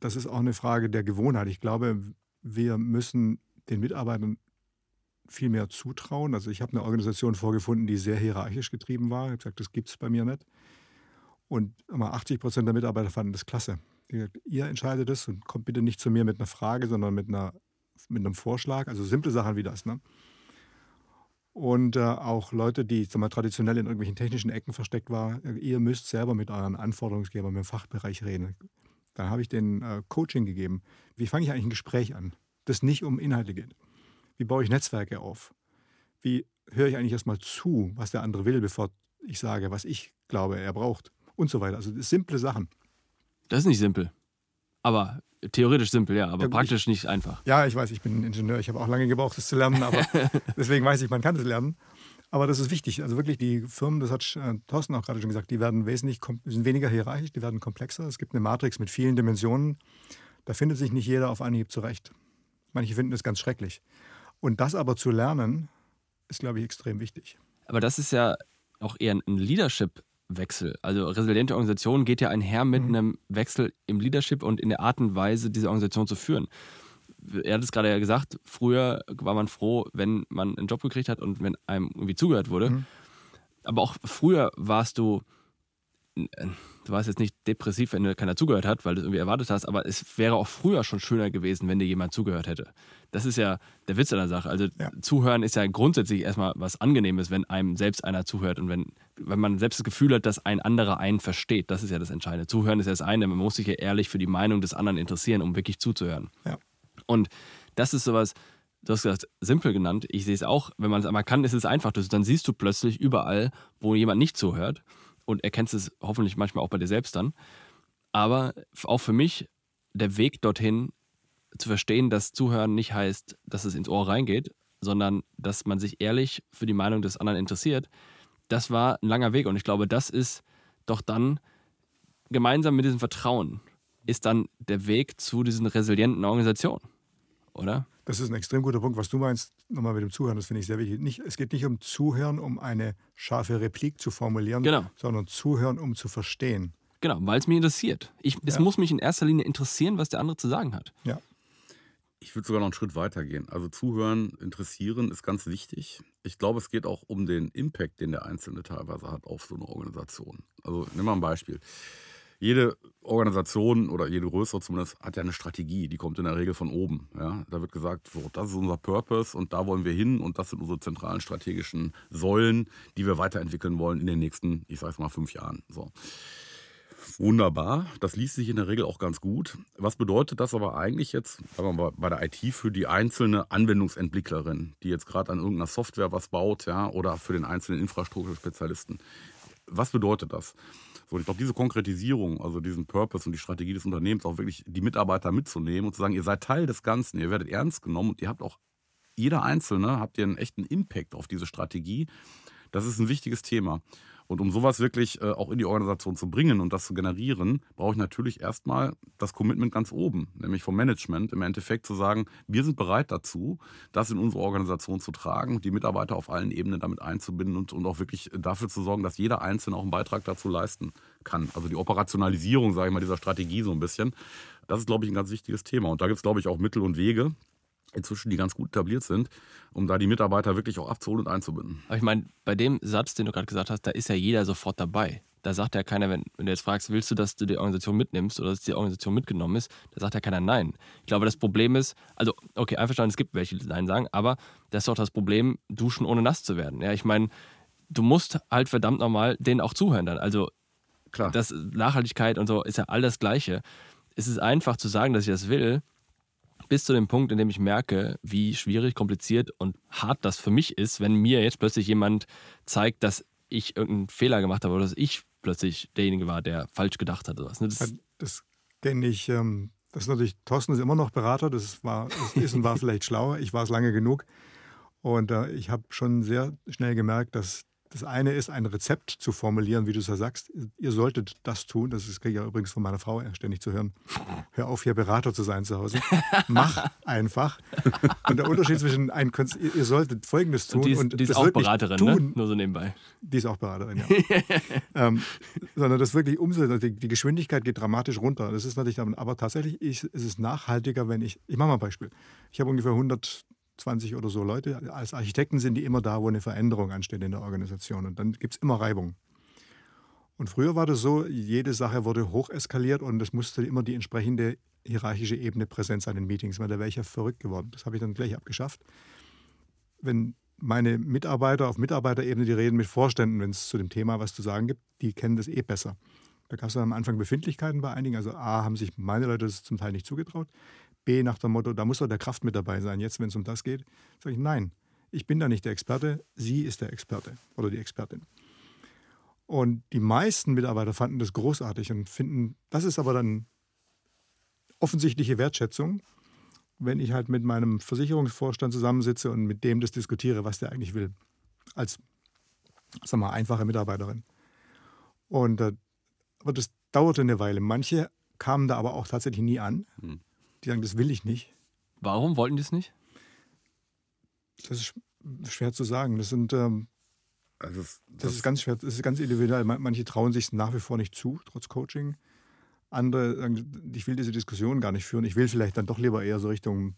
das ist auch eine Frage der Gewohnheit. Ich glaube, wir müssen den Mitarbeitern viel mehr zutrauen. Also ich habe eine Organisation vorgefunden, die sehr hierarchisch getrieben war. Ich habe gesagt, das gibt es bei mir nicht. Und immer 80 Prozent der Mitarbeiter fanden das klasse. Gesagt, ihr entscheidet es und kommt bitte nicht zu mir mit einer Frage, sondern mit, einer, mit einem Vorschlag. Also simple Sachen wie das. Ne? Und äh, auch Leute, die mal, traditionell in irgendwelchen technischen Ecken versteckt waren, ihr müsst selber mit euren Anforderungsgebern, dem Fachbereich reden. Dann habe ich den äh, Coaching gegeben. Wie fange ich eigentlich ein Gespräch an, das nicht um Inhalte geht? Wie baue ich Netzwerke auf? Wie höre ich eigentlich erstmal zu, was der andere will, bevor ich sage, was ich glaube, er braucht? und so weiter. Also simple Sachen. Das ist nicht simpel. Aber theoretisch simpel, ja, aber Ja, praktisch nicht einfach. Ja, ich weiß, ich bin Ingenieur, ich habe auch lange gebraucht, das zu lernen, aber <laughs> deswegen weiß ich, man kann es lernen. Aber das ist wichtig. Also wirklich die Firmen, das hat äh, Thorsten auch gerade schon gesagt, die werden wesentlich sind weniger hierarchisch, die werden komplexer. Es gibt eine Matrix mit vielen Dimensionen. Da findet sich nicht jeder auf Anhieb zurecht. Manche finden das ganz schrecklich. Und das aber zu lernen, ist, glaube ich, extrem wichtig. Aber das ist ja auch eher ein Leadership-Wechsel. Also resiliente Organisation geht ja einher mit Mhm. einem Wechsel im Leadership und in der Art und Weise, diese Organisation zu führen. Er hat es gerade ja gesagt, früher war man froh, wenn man einen Job gekriegt hat und wenn einem irgendwie zugehört wurde. Mhm. Aber auch früher warst du, du warst jetzt nicht depressiv, wenn dir keiner zugehört hat, weil du es irgendwie erwartet hast, aber es wäre auch früher schon schöner gewesen, wenn dir jemand zugehört hätte. Das ist ja der Witz an der Sache. Also Ja. zuhören ist ja grundsätzlich erstmal was Angenehmes, wenn einem selbst einer zuhört und wenn, wenn man selbst das Gefühl hat, dass ein anderer einen versteht. Das ist ja das Entscheidende. Zuhören ist ja das eine, man muss sich ja ehrlich für die Meinung des anderen interessieren, um wirklich zuzuhören. Ja. Und das ist sowas, du hast gesagt, simpel genannt. Ich sehe es auch, wenn man es einmal kann, ist es einfach. Dann siehst du plötzlich überall, wo jemand nicht zuhört und erkennst es hoffentlich manchmal auch bei dir selbst dann. Aber auch für mich der Weg dorthin zu verstehen, dass Zuhören nicht heißt, dass es ins Ohr reingeht, sondern dass man sich ehrlich für die Meinung des anderen interessiert, das war ein langer Weg. Und ich glaube, das ist doch dann gemeinsam mit diesem Vertrauen, ist dann der Weg zu diesen resilienten Organisationen, oder? Das ist ein extrem guter Punkt, was du meinst, nochmal mit dem Zuhören, das finde ich sehr wichtig. Nicht, es geht nicht um Zuhören, um eine scharfe Replik zu formulieren, Genau. sondern Zuhören, um zu verstehen. Genau, weil es mich interessiert. Ich, Es Ja. muss mich in erster Linie interessieren, was der andere zu sagen hat. Ja. Ich würde sogar noch einen Schritt weiter gehen. Also zuhören, interessieren ist ganz wichtig. Ich glaube, es geht auch um den Impact, den der Einzelne teilweise hat auf so eine Organisation. Also nimm mal ein Beispiel. Jede Organisation oder jede größere zumindest hat ja eine Strategie, die kommt in der Regel von oben. Ja? Da wird gesagt, so, das ist unser Purpose und da wollen wir hin und das sind unsere zentralen strategischen Säulen, die wir weiterentwickeln wollen in den nächsten, ich sage mal, fünf Jahren. So. Wunderbar, das liest sich in der Regel auch ganz gut. Was bedeutet das aber eigentlich jetzt, sagen wir mal, bei der IT für die einzelne Anwendungsentwicklerin, die jetzt gerade an irgendeiner Software was baut, ja, oder für den einzelnen Infrastrukturspezialisten? Was bedeutet das? So, ich glaube, diese Konkretisierung, also diesen Purpose und die Strategie des Unternehmens, auch wirklich die Mitarbeiter mitzunehmen und zu sagen, ihr seid Teil des Ganzen, ihr werdet ernst genommen und ihr habt auch, jeder Einzelne habt ihr einen echten Impact auf diese Strategie. Das ist ein wichtiges Thema. Und um sowas wirklich äh, auch in die Organisation zu bringen und das zu generieren, brauche ich natürlich erstmal das Commitment ganz oben, nämlich vom Management, im Endeffekt zu sagen, wir sind bereit dazu, das in unsere Organisation zu tragen die Mitarbeiter auf allen Ebenen damit einzubinden und, und auch wirklich dafür zu sorgen, dass jeder Einzelne auch einen Beitrag dazu leisten kann. Also die Operationalisierung, sage ich mal, dieser Strategie so ein bisschen. Das ist, glaube ich, ein ganz wichtiges Thema. Und da gibt es, glaube ich, auch Mittel und Wege, inzwischen, die ganz gut etabliert sind, um da die Mitarbeiter wirklich auch abzuholen und einzubinden. Aber ich meine, bei dem Satz, den du gerade gesagt hast, da ist ja jeder sofort dabei. Da sagt ja keiner, wenn, wenn du jetzt fragst, willst du, dass du die Organisation mitnimmst oder dass die Organisation mitgenommen ist, da sagt ja keiner Nein. Ich glaube, das Problem ist, also, okay, einverstanden, es gibt welche, die Nein sagen, aber das ist doch das Problem, duschen ohne nass zu werden. Ja, ich meine, du musst halt verdammt nochmal denen auch zuhören dann. Also, Klar. das Nachhaltigkeit und so ist ja all das Gleiche. Es ist einfach zu sagen, dass ich das will, bis zu dem Punkt, in dem ich merke, wie schwierig, kompliziert und hart das für mich ist, wenn mir jetzt plötzlich jemand zeigt, dass ich irgendeinen Fehler gemacht habe oder dass ich plötzlich derjenige war, der falsch gedacht hat. Oder was. ne? Das, Das kenne ich. Ähm, das ist natürlich, Thorsten ist immer noch Berater, das war, das ist und war <laughs> vielleicht schlauer. Ich war es lange genug. Und äh, ich habe schon sehr schnell gemerkt, dass das eine ist, ein Rezept zu formulieren, wie du es ja sagst. Ihr solltet das tun. Das ist- kriege ich ja übrigens von meiner Frau ständig zu hören. Hör auf, hier Berater zu sein zu Hause. Mach <laughs> einfach. Und der Unterschied zwischen ein Konz ihr, solltet Folgendes tun und die ist, und die ist auch Beraterin, tun, ne? nur so nebenbei. die ist auch Beraterin, ja. <laughs> ähm, sondern das wirklich umsetzen. Die, die Geschwindigkeit geht dramatisch runter. Das ist natürlich, aber, aber tatsächlich ist, ist es nachhaltiger, wenn ich. Ich mache mal ein Beispiel. Ich habe ungefähr 120 oder so Leute. Als Architekten sind die immer da, wo eine Veränderung ansteht in der Organisation. Und dann gibt es immer Reibung. Und früher war das so, jede Sache wurde hocheskaliert und es musste immer die entsprechende hierarchische Ebene präsent sein in Meetings, weil da wäre ich ja verrückt geworden. Das habe ich dann gleich abgeschafft. Wenn meine Mitarbeiter auf Mitarbeiterebene, die reden mit Vorständen, wenn es zu dem Thema was zu sagen gibt, die kennen das eh besser. Da gab es am Anfang Befindlichkeiten bei einigen. Also A, haben sich meine Leute das zum Teil nicht zugetraut. B, nach dem Motto, da muss doch der Kraft mit dabei sein. Jetzt, wenn es um das geht, sage ich, nein, ich bin da nicht der Experte, sie ist der Experte oder die Expertin. Und die meisten Mitarbeiter fanden das großartig und finden, das ist aber dann offensichtliche Wertschätzung, wenn ich halt mit meinem Versicherungsvorstand zusammensitze und mit dem das diskutiere, was der eigentlich will. Als, sag mal, einfache Mitarbeiterin. Und, äh, aber das dauerte eine Weile. Manche kamen da aber auch tatsächlich nie an. Hm. Die sagen, das will ich nicht. Warum wollten die es nicht? Das ist schwer zu sagen. Das sind ähm, Also das, Das, ist ganz schwer, das ist ganz individuell. Man- Manche trauen sich nach wie vor nicht zu, trotz Coaching. Andere sagen, ich will diese Diskussion gar nicht führen. Ich will vielleicht dann doch lieber eher so Richtung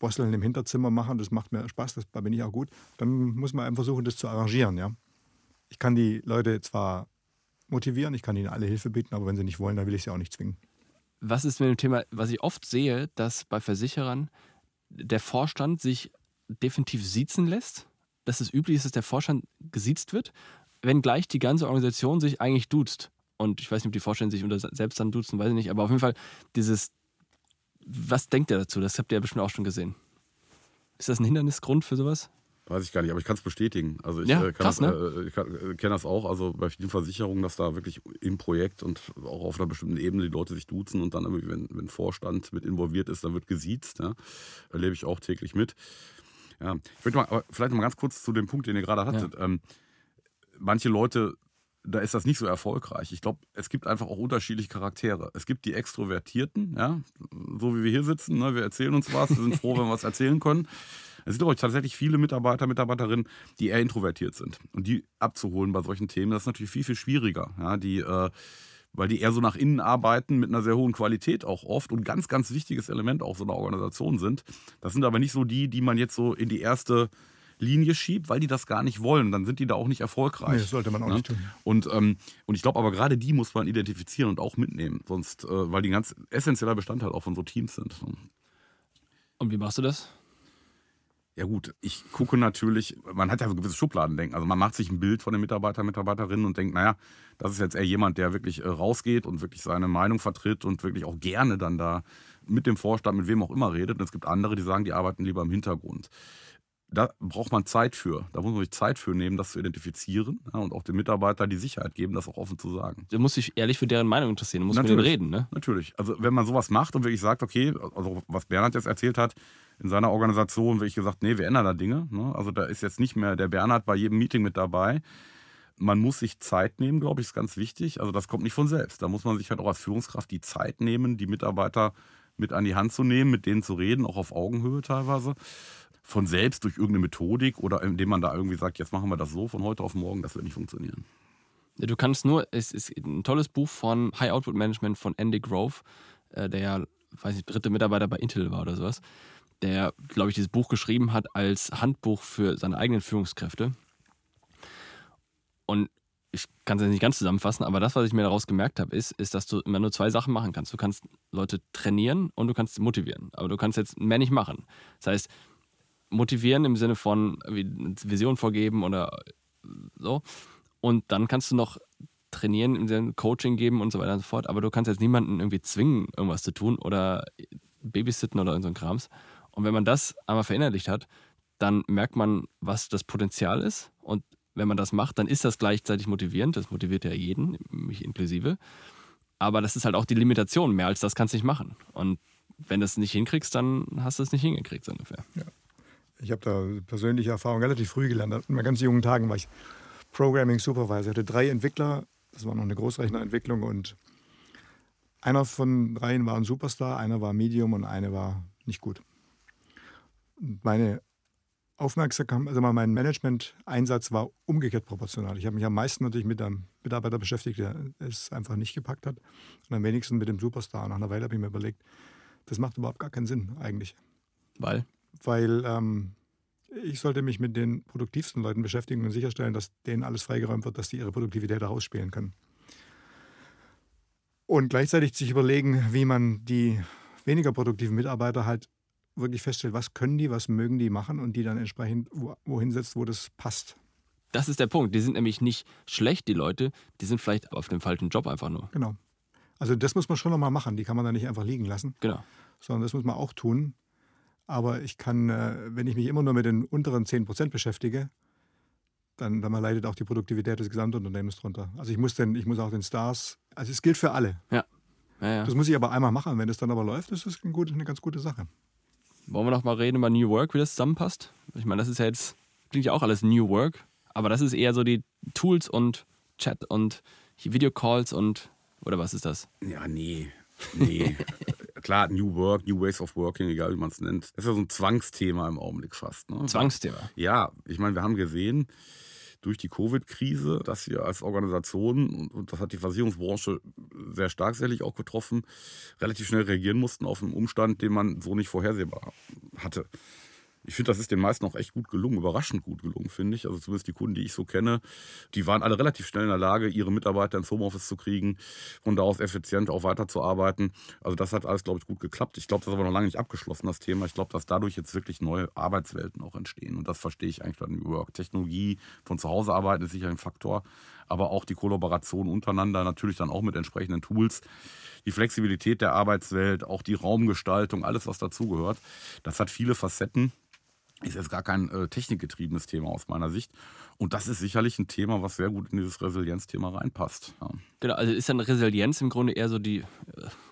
Bosseln im Hinterzimmer machen. Das macht mir Spaß, das, da bin ich auch gut. Dann muss man einfach versuchen, das zu arrangieren. Ja? Ich kann die Leute zwar motivieren, ich kann ihnen alle Hilfe bieten, aber wenn sie nicht wollen, dann will ich sie auch nicht zwingen. Was ist mit dem Thema, was ich oft sehe, dass bei Versicherern der Vorstand sich definitiv siezen lässt? Dass es üblich ist, dass der Vorstand gesiezt wird, wenngleich die ganze Organisation sich eigentlich duzt. Und ich weiß nicht, ob die Vorstände sich unter selbst dann duzen, weiß ich nicht. Aber auf jeden Fall dieses, was denkt ihr dazu? Das habt ihr ja bestimmt auch schon gesehen. Ist das ein Hindernisgrund für sowas? Weiß ich gar nicht, aber ich kann es bestätigen. Also ich Ja, äh, kann krass, das, ne? äh, äh, kenne das auch, also bei vielen Versicherungen, dass da wirklich im Projekt und auch auf einer bestimmten Ebene die Leute sich duzen und dann, wenn, wenn Vorstand mit involviert ist, dann wird gesiezt. Ja? Erlebe ich auch täglich mit. Ja. Ich möchte mal, aber vielleicht noch mal ganz kurz zu dem Punkt, den ihr gerade hattet. Ähm, manche Leute, da ist das nicht so erfolgreich. Ich glaube, es gibt einfach auch unterschiedliche Charaktere. Es gibt die Extrovertierten, ja, so wie wir hier sitzen, ne? wir erzählen uns was, wir sind froh, wenn wir was erzählen können. Es sind aber tatsächlich viele Mitarbeiter, Mitarbeiterinnen, die eher introvertiert sind. Und die abzuholen bei solchen Themen, das ist natürlich viel, viel schwieriger. Ja, die, äh, weil die eher so nach innen arbeiten, mit einer sehr hohen Qualität auch oft und ganz, ganz wichtiges Element auch so einer Organisation sind. Das sind aber nicht so die, die man jetzt so in die erste Linie schiebt, weil die das gar nicht wollen. Dann sind die da auch nicht erfolgreich. Nee, das sollte man auch Ne? nicht tun. Und, ähm, und ich glaube aber gerade die muss man identifizieren und auch mitnehmen, sonst, äh, weil die ein ganz essentieller Bestandteil auch von so Teams sind. Und wie machst du das? Ja gut, ich gucke natürlich, man hat ja so gewisse Schubladendenken. Also man macht sich ein Bild von den Mitarbeiter, Mitarbeiterinnen und denkt, naja, das ist jetzt eher jemand, der wirklich äh, rausgeht und wirklich seine Meinung vertritt und wirklich auch gerne dann da mit dem Vorstand, mit wem auch immer redet. Und es gibt andere, die sagen, die arbeiten lieber im Hintergrund. Da braucht man Zeit für. Da muss man sich Zeit für nehmen, das zu identifizieren ja, und auch den Mitarbeitern die Sicherheit geben, das auch offen zu sagen. Du musst dich ehrlich für deren Meinung interessieren. Du musst mit denen Natürlich. reden, ne? Natürlich. Also wenn man sowas macht und wirklich sagt, okay, also was Bernhard jetzt erzählt hat, in seiner Organisation wirklich gesagt, nee, wir ändern da Dinge. Ne? Also da ist jetzt nicht mehr der Bernhard bei jedem Meeting mit dabei. Man muss sich Zeit nehmen, glaube ich, ist ganz wichtig. Also das kommt nicht von selbst. Da muss man sich halt auch als Führungskraft die Zeit nehmen, die Mitarbeiter mit an die Hand zu nehmen, mit denen zu reden, auch auf Augenhöhe teilweise. Von selbst durch irgendeine Methodik oder indem man da irgendwie sagt, jetzt machen wir das so von heute auf morgen, das wird nicht funktionieren. Du kannst nur, es ist ein tolles Buch von High Output Management von Andy Grove, äh, der ja, weiß nicht, dritte Mitarbeiter bei Intel war oder sowas, der, glaube ich, dieses Buch geschrieben hat als Handbuch für seine eigenen Führungskräfte. Und ich kann es jetzt nicht ganz zusammenfassen, aber das, was ich mir daraus gemerkt habe, ist, ist, dass du immer nur zwei Sachen machen kannst. Du kannst Leute trainieren und du kannst sie motivieren. Aber du kannst jetzt mehr nicht machen. Das heißt, motivieren im Sinne von Vision vorgeben oder so. Und dann kannst du noch trainieren, im Sinne Coaching geben und so weiter und so fort. Aber du kannst jetzt niemanden irgendwie zwingen, irgendwas zu tun oder babysitten oder irgend so Krams. Und wenn man das einmal verinnerlicht hat, dann merkt man, was das Potenzial ist. Und wenn man das macht, dann ist das gleichzeitig motivierend. Das motiviert ja jeden, mich inklusive. Aber das ist halt auch die Limitation. Mehr als das kannst du nicht machen. Und wenn du es nicht hinkriegst, dann hast du es nicht hingekriegt, so ungefähr. Ich habe da persönliche Erfahrung relativ früh gelernt. In meinen ganz jungen Tagen war ich Programming Supervisor. Ich hatte drei Entwickler, das war noch eine Großrechnerentwicklung und einer von dreien war ein Superstar, einer war Medium und eine war nicht gut. Und meine Aufmerksamkeit, also mein Management-Einsatz war umgekehrt proportional. Ich habe mich am meisten natürlich mit einem Mitarbeiter beschäftigt, der es einfach nicht gepackt hat und am wenigsten mit dem Superstar. Nach einer Weile habe ich mir überlegt, das macht überhaupt gar keinen Sinn eigentlich Weil weil ähm, ich sollte mich mit den produktivsten Leuten beschäftigen und sicherstellen, dass denen alles freigeräumt wird, dass die ihre Produktivität herausspielen können. Und gleichzeitig sich überlegen, wie man die weniger produktiven Mitarbeiter halt wirklich feststellt, was können die, was mögen die machen und die dann entsprechend wo- wohin setzt, wo das passt. das ist der Punkt. Die sind nämlich nicht schlecht, die Leute. Die sind vielleicht auf dem falschen Job einfach nur. Genau. Also das muss man schon nochmal machen. Die kann man da nicht einfach liegen lassen. Genau. sondern das muss man auch tun. Aber ich kann, äh, wenn ich mich immer nur mit den unteren 10% beschäftige, dann, dann leidet auch die Produktivität des Gesamtunternehmens drunter. Also ich muss, den, ich muss auch den Stars, also es gilt für alle. Ja. ja, ja. Das muss ich aber einmal machen. Wenn es dann aber läuft, ist das eine, gute, eine ganz gute Sache. Wollen wir noch mal reden über New Work, wie das zusammenpasst? Ich meine, das ist ja jetzt, klingt ja auch alles New Work, aber das ist eher so die Tools und Chat und Videocalls und, oder was ist das? Ja, nee. Nee. <laughs> Klar, New Work, New Ways of Working, egal wie man es nennt. Das ist ja so ein Zwangsthema im Augenblick fast. Ne? Zwangsthema. Ja, ich meine, wir haben gesehen, durch die Covid-Krise, dass wir als Organisation, und das hat die Versicherungsbranche sehr stark sicherlich auch getroffen, relativ schnell reagieren mussten auf einen Umstand, den man so nicht vorhersehbar hatte. Ich finde, das ist den meisten auch echt gut gelungen, überraschend gut gelungen, finde ich. Also zumindest die Kunden, die ich so kenne, die waren alle relativ schnell in der Lage, ihre Mitarbeiter ins Homeoffice zu kriegen, von da aus effizient auch weiterzuarbeiten. Also das hat alles, glaube ich, gut geklappt. Ich glaube, das ist aber noch lange nicht abgeschlossen, das Thema. Ich glaube, dass dadurch jetzt wirklich neue Arbeitswelten auch entstehen. Und das verstehe ich eigentlich New Work. Technologie von zu Hause arbeiten ist sicher ein Faktor, aber auch die Kollaboration untereinander, natürlich dann auch mit entsprechenden Tools die Flexibilität der Arbeitswelt, auch die Raumgestaltung, alles, was dazugehört. Das hat viele Facetten ist jetzt gar kein äh, technikgetriebenes Thema aus meiner Sicht. Und das ist sicherlich ein Thema, was sehr gut in dieses Resilienzthema reinpasst. Ja. Genau, also ist dann Resilienz im Grunde eher so die, äh,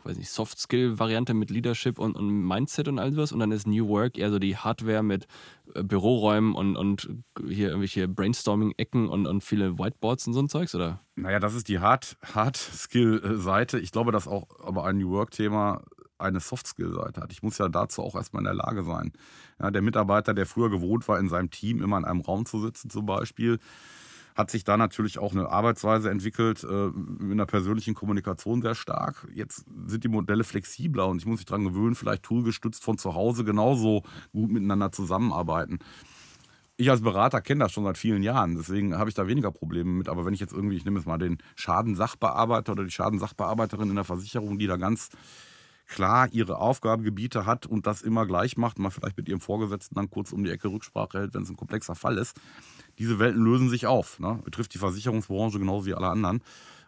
weiß nicht, Soft-Skill-Variante mit Leadership und, und, Mindset und all sowas. Und dann ist New Work eher so die Hardware mit äh, Büroräumen und, und hier irgendwelche Brainstorming-Ecken und, und viele Whiteboards und so ein Zeugs, oder? Naja, das ist die Hard-Skill-Seite. ich glaube, dass auch aber ein New Work-Thema eine Soft-Skill-Seite hat. Ich muss ja dazu auch erstmal in der Lage sein. Ja, der Mitarbeiter, der früher gewohnt war, in seinem Team immer in einem Raum zu sitzen zum Beispiel, hat sich da natürlich auch eine Arbeitsweise entwickelt, äh, mit einer persönlichen Kommunikation sehr stark. Jetzt sind die Modelle flexibler und ich muss mich daran gewöhnen, vielleicht toolgestützt von zu Hause genauso gut miteinander zusammenarbeiten. Ich als Berater kenne das schon seit vielen Jahren, deswegen habe ich da weniger Probleme mit. Aber wenn ich jetzt irgendwie, ich nehme jetzt mal den Schadensachbearbeiter oder die Schadensachbearbeiterin in der Versicherung, die da ganz klar ihre Aufgabengebiete hat und das immer gleich macht, mal vielleicht mit ihrem Vorgesetzten dann kurz um die Ecke Rücksprache hält, wenn es ein komplexer Fall ist. Diese Welten lösen sich auf. Ne? Betrifft die Versicherungsbranche genauso wie alle anderen.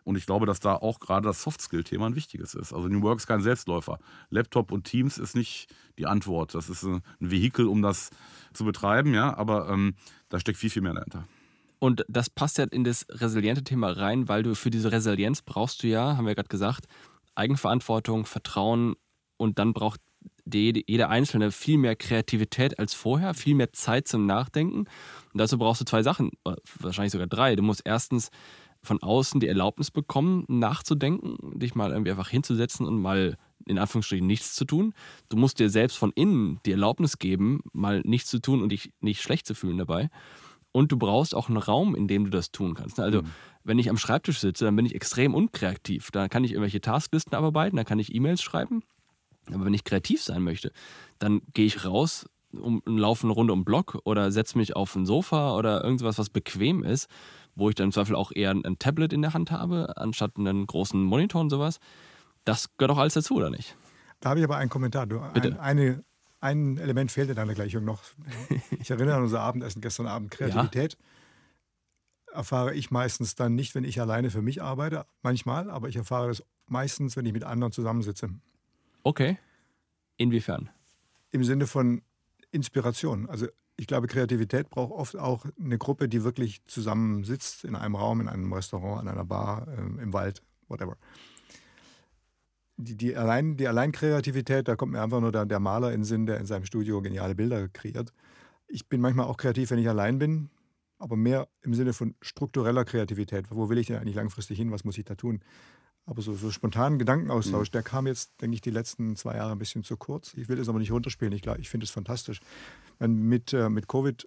Und ich glaube, dass da auch gerade das Soft-Skill-Thema ein wichtiges ist. Also New Work ist kein Selbstläufer. Laptop und Teams ist nicht die Antwort. Das ist ein Vehikel, um das zu betreiben, ja, aber ähm, da steckt viel, viel mehr dahinter. Und das passt ja in das resiliente Thema rein, weil du für diese Resilienz brauchst du ja, haben wir gerade gesagt, Eigenverantwortung, Vertrauen und dann braucht jeder Einzelne viel mehr Kreativität als vorher, viel mehr Zeit zum Nachdenken. Und dazu brauchst du zwei Sachen, wahrscheinlich sogar drei. Du musst erstens von außen die Erlaubnis bekommen, nachzudenken, dich mal irgendwie einfach hinzusetzen und mal in Anführungsstrichen nichts zu tun. Du musst dir selbst von innen die Erlaubnis geben, mal nichts zu tun und dich nicht schlecht zu fühlen dabei. Und du brauchst auch einen Raum, in dem du das tun kannst. Also, mhm. Wenn ich am Schreibtisch sitze, dann bin ich extrem unkreativ. Da kann ich irgendwelche Tasklisten abarbeiten, da kann ich E-Mails schreiben. Aber wenn ich kreativ sein möchte, dann gehe ich raus um, und laufe eine Runde um Block oder setze mich auf ein Sofa oder irgendwas, was bequem ist, wo ich dann im Zweifel auch eher ein Tablet in der Hand habe, anstatt einen großen Monitor und sowas. Das gehört auch alles dazu, oder nicht? Da habe ich aber einen Kommentar. Du, ein, eine, ein Element fehlt in deiner Gleichung noch. Ich erinnere an unser Abendessen gestern Abend. Kreativität ja. Erfahre ich meistens dann nicht, wenn ich alleine für mich arbeite, manchmal, aber ich erfahre das meistens, wenn ich mit anderen zusammensitze. Okay. Inwiefern? Im Sinne von Inspiration. Also ich glaube, Kreativität braucht oft auch eine Gruppe, die wirklich zusammensitzt in einem Raum, in einem Restaurant, an einer Bar, äh, im Wald, whatever die, die, allein, die Alleinkreativität, da kommt mir einfach nur der, der Maler in den Sinn, der in seinem Studio geniale Bilder kreiert. Ich bin manchmal auch kreativ, wenn ich allein bin, aber mehr im Sinne von struktureller Kreativität. Wo will ich denn eigentlich langfristig hin? Was muss ich da tun? Aber so, so spontanen Gedankenaustausch, mhm. der kam jetzt, denke ich, die letzten zwei Jahre ein bisschen zu kurz. Ich will es aber nicht runterspielen. Ich, ich finde es fantastisch. Mit, äh, mit Covid,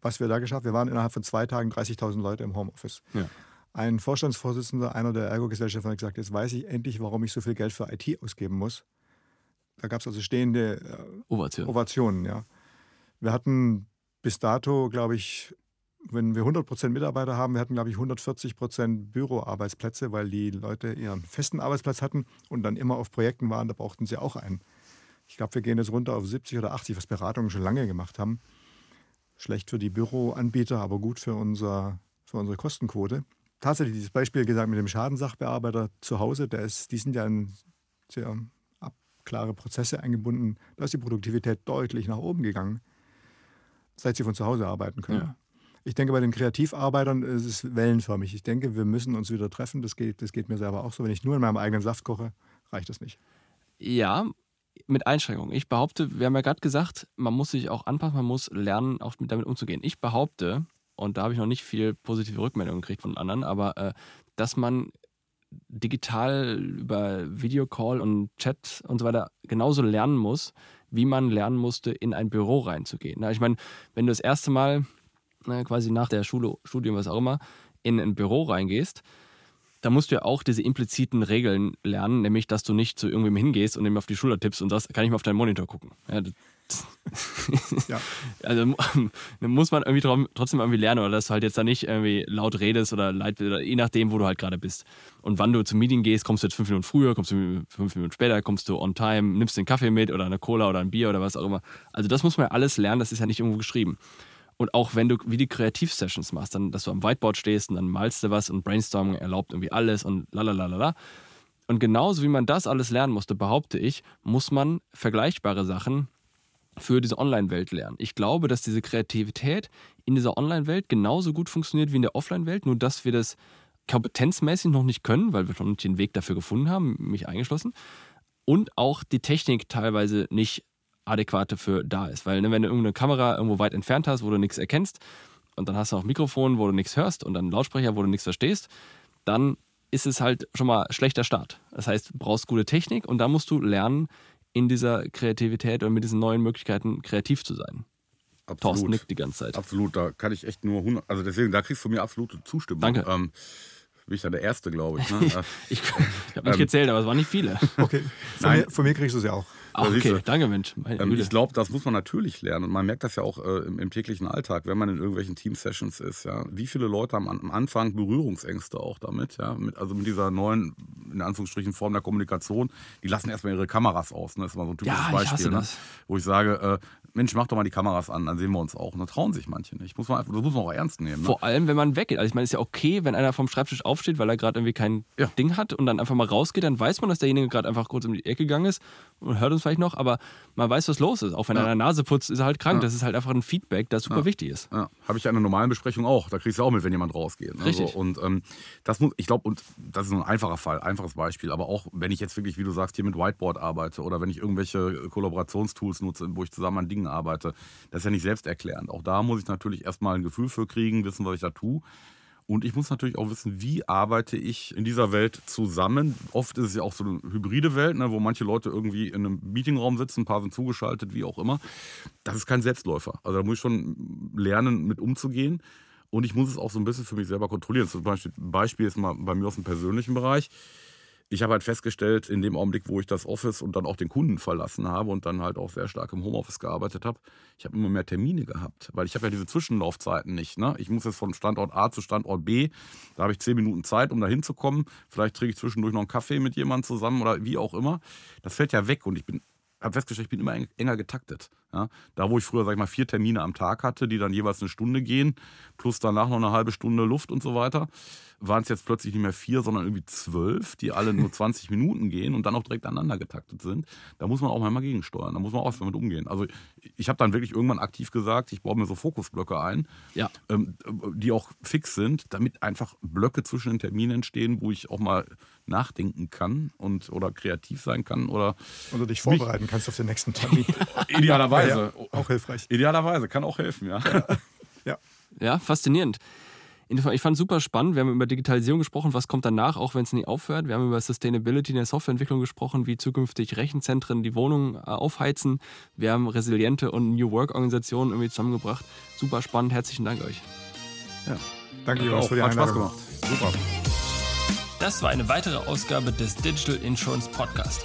was wir da geschafft wir waren innerhalb von zwei Tagen 30.000 Leute im Homeoffice. Ja. Ein Vorstandsvorsitzender einer der Ergo-Gesellschaften hat gesagt, jetzt weiß ich endlich, warum ich so viel Geld für IT ausgeben muss. Da gab es also stehende äh, Ovation. Ovationen. Ja. Wir hatten bis dato, glaube ich, wenn wir 100% Mitarbeiter haben, wir hatten, glaube ich, 140% Büroarbeitsplätze, weil die Leute ihren festen Arbeitsplatz hatten und dann immer auf Projekten waren, da brauchten sie auch einen. Ich glaube, wir gehen jetzt runter auf 70 oder 80, was Beratungen schon lange gemacht haben. Schlecht für die Büroanbieter, aber gut für, unser, für unsere Kostenquote tatsächlich dieses Beispiel gesagt mit dem Schadensachbearbeiter zu Hause, der ist, die sind ja in sehr klare Prozesse eingebunden. Da ist die Produktivität deutlich nach oben gegangen, seit sie von zu Hause arbeiten können. Ja. Ich denke, bei den Kreativarbeitern ist es wellenförmig. Ich denke, wir müssen uns wieder treffen. Das geht, das geht mir selber auch so. Wenn ich nur in meinem eigenen Saft koche, reicht das nicht. Ja, mit Einschränkungen. Ich behaupte, wir haben ja gerade gesagt, man muss sich auch anpassen, man muss lernen, auch damit umzugehen. Ich behaupte, und da habe ich noch nicht viel positive Rückmeldungen gekriegt von anderen, aber äh, dass man digital über Videocall und Chat und so weiter genauso lernen muss, wie man lernen musste, in ein Büro reinzugehen. Ich meine, wenn du das erste Mal na, quasi nach der Schule, Studium, was auch immer, in ein Büro reingehst, da musst du ja auch diese impliziten Regeln lernen, nämlich, dass du nicht zu irgendwem hingehst und ihm auf die Schulter tippst und das kann ich mal auf deinen Monitor gucken. Ja, <laughs> ja. Also <laughs> muss man irgendwie trotzdem irgendwie lernen oder dass du halt jetzt da nicht irgendwie laut redest oder leid oder je nachdem, wo du halt gerade bist. Und wann du zum Meeting gehst, kommst du jetzt fünf Minuten früher, kommst du fünf Minuten später, kommst du on time, nimmst den Kaffee mit oder eine Cola oder ein Bier oder was auch immer. Also das muss man ja alles lernen, das ist ja nicht irgendwo geschrieben. Und auch wenn du wie die Kreativ-Sessions machst, dann, dass du am Whiteboard stehst und dann malst du was und Brainstorming erlaubt irgendwie alles und lalalala. Und genauso wie man das alles lernen musste, behaupte ich, muss man vergleichbare Sachen für diese Online-Welt lernen. Ich glaube, dass diese Kreativität in dieser Online-Welt genauso gut funktioniert wie in der Offline-Welt, nur dass wir das kompetenzmäßig noch nicht können, weil wir schon den Weg dafür gefunden haben, mich eingeschlossen. Und auch die Technik teilweise nicht adäquat dafür da ist. Weil ne, wenn du irgendeine Kamera irgendwo weit entfernt hast, wo du nichts erkennst, und dann hast du auch ein Mikrofon, wo du nichts hörst und dann einen Lautsprecher, wo du nichts verstehst, dann ist es halt schon mal schlechter Start. Das heißt, du brauchst gute Technik und da musst du lernen, in dieser Kreativität und mit diesen neuen Möglichkeiten kreativ zu sein. Absolut. Thorsten nickt die ganze Zeit. Absolut, da kann ich echt nur 100, also deswegen, da kriegst du von mir absolute Zustimmung. Danke. Ähm, bin ich dann der Erste, glaube ich. Ne? <laughs> ich, ich habe nicht ähm, gezählt, aber es waren nicht viele. Okay, von, mir, von mir kriegst du es ja auch. Ah, okay, danke Mensch. Ähm, ich glaube, das muss man natürlich lernen und man merkt das ja auch äh, im, im, täglichen Alltag, wenn man in irgendwelchen Team-Sessions ist. Ja, wie viele Leute haben am Anfang Berührungsängste auch damit, ja, mit, also mit dieser neuen, in Anführungsstrichen, Form der Kommunikation. Die lassen erstmal ihre Kameras aus. Ne? Das ist mal so ein typisches ja, Beispiel, ne? wo ich sage, äh, Mensch, mach doch mal die Kameras an, dann sehen wir uns auch. Und da trauen sich manche nicht. Muss man einfach, das muss man auch ernst nehmen. Ne? Vor allem, wenn man weggeht. Also ich meine, es ist ja okay, wenn einer vom Schreibtisch aufsteht, weil er gerade irgendwie kein ja. Ding hat und dann einfach mal rausgeht, dann weiß man, dass derjenige gerade einfach kurz um die Ecke gegangen ist und hört uns vielleicht noch, aber man weiß, was los ist. Auch wenn ja. er Nase putzt, ist er halt krank. Ja. Das ist halt einfach ein Feedback, das super wichtig ist. Habe ich ja in einer normalen Besprechung auch. Da kriegst du auch mit, wenn jemand rausgeht. Ne? Richtig. So, und ähm, das muss, ich glaube, und das ist ein einfacher Fall, einfaches Beispiel. Aber auch wenn ich jetzt wirklich, wie du sagst, hier mit Whiteboard arbeite oder wenn ich irgendwelche Kollaborationstools nutze, wo ich zusammen an Dingen arbeite, das ist ja nicht selbsterklärend. Auch da muss ich natürlich erstmal ein Gefühl für kriegen, wissen, was ich da tue. Und ich muss natürlich auch wissen, wie arbeite ich in dieser Welt zusammen. Oft ist es ja auch so eine hybride Welt, ne, wo manche Leute irgendwie in einem Meetingraum sitzen, ein paar sind zugeschaltet, wie auch immer. Das ist kein Selbstläufer. Also da muss ich schon lernen, mit umzugehen. Und ich muss es auch so ein bisschen für mich selber kontrollieren. Zum Beispiel, Beispiel ist mal bei mir aus dem persönlichen Bereich ich habe halt festgestellt, in dem Augenblick, wo ich das Office und dann auch den Kunden verlassen habe und dann halt auch sehr stark im Homeoffice gearbeitet habe, ich habe immer mehr Termine gehabt, weil ich habe ja diese Zwischenlaufzeiten nicht. Ne? Ich muss jetzt von Standort A zu Standort B, da habe ich zehn Minuten Zeit, um da hinzukommen. Vielleicht trinke ich zwischendurch noch einen Kaffee mit jemandem zusammen oder wie auch immer. Das fällt ja weg und ich bin habe festgestellt, ich bin immer enger getaktet. Ja, da, wo ich früher, sag ich mal, vier Termine am Tag hatte, die dann jeweils eine Stunde gehen, plus danach noch eine halbe Stunde Luft und so weiter, waren es jetzt plötzlich nicht mehr vier, sondern irgendwie zwölf, die alle nur <laughs> 20 Minuten gehen und dann auch direkt aneinander getaktet sind. Da muss man auch mal gegensteuern, da muss man auch damit umgehen. Also ich habe dann wirklich irgendwann aktiv gesagt, ich baue mir so Fokusblöcke ein, ja. ähm, die auch fix sind, damit einfach Blöcke zwischen den Terminen entstehen, wo ich auch mal nachdenken kann und oder kreativ sein kann oder oder dich vorbereiten kannst auf den nächsten Termin. <laughs> <laughs> Idealerweise. Ja, auch hilfreich. Idealerweise, kann auch helfen, ja. <laughs> Ja, ja faszinierend. Ich fand es super spannend. Wir haben über Digitalisierung gesprochen, was kommt danach, auch wenn es nie aufhört. Wir haben über Sustainability in der Softwareentwicklung gesprochen, wie zukünftig Rechenzentren die Wohnungen äh, aufheizen. Wir haben resiliente und New Work-Organisationen irgendwie zusammengebracht. Super spannend. Herzlichen Dank euch. Ja. Danke, Jonas, für die Hat Spaß gemacht. Super. Das war eine weitere Ausgabe des Digital Insurance Podcast.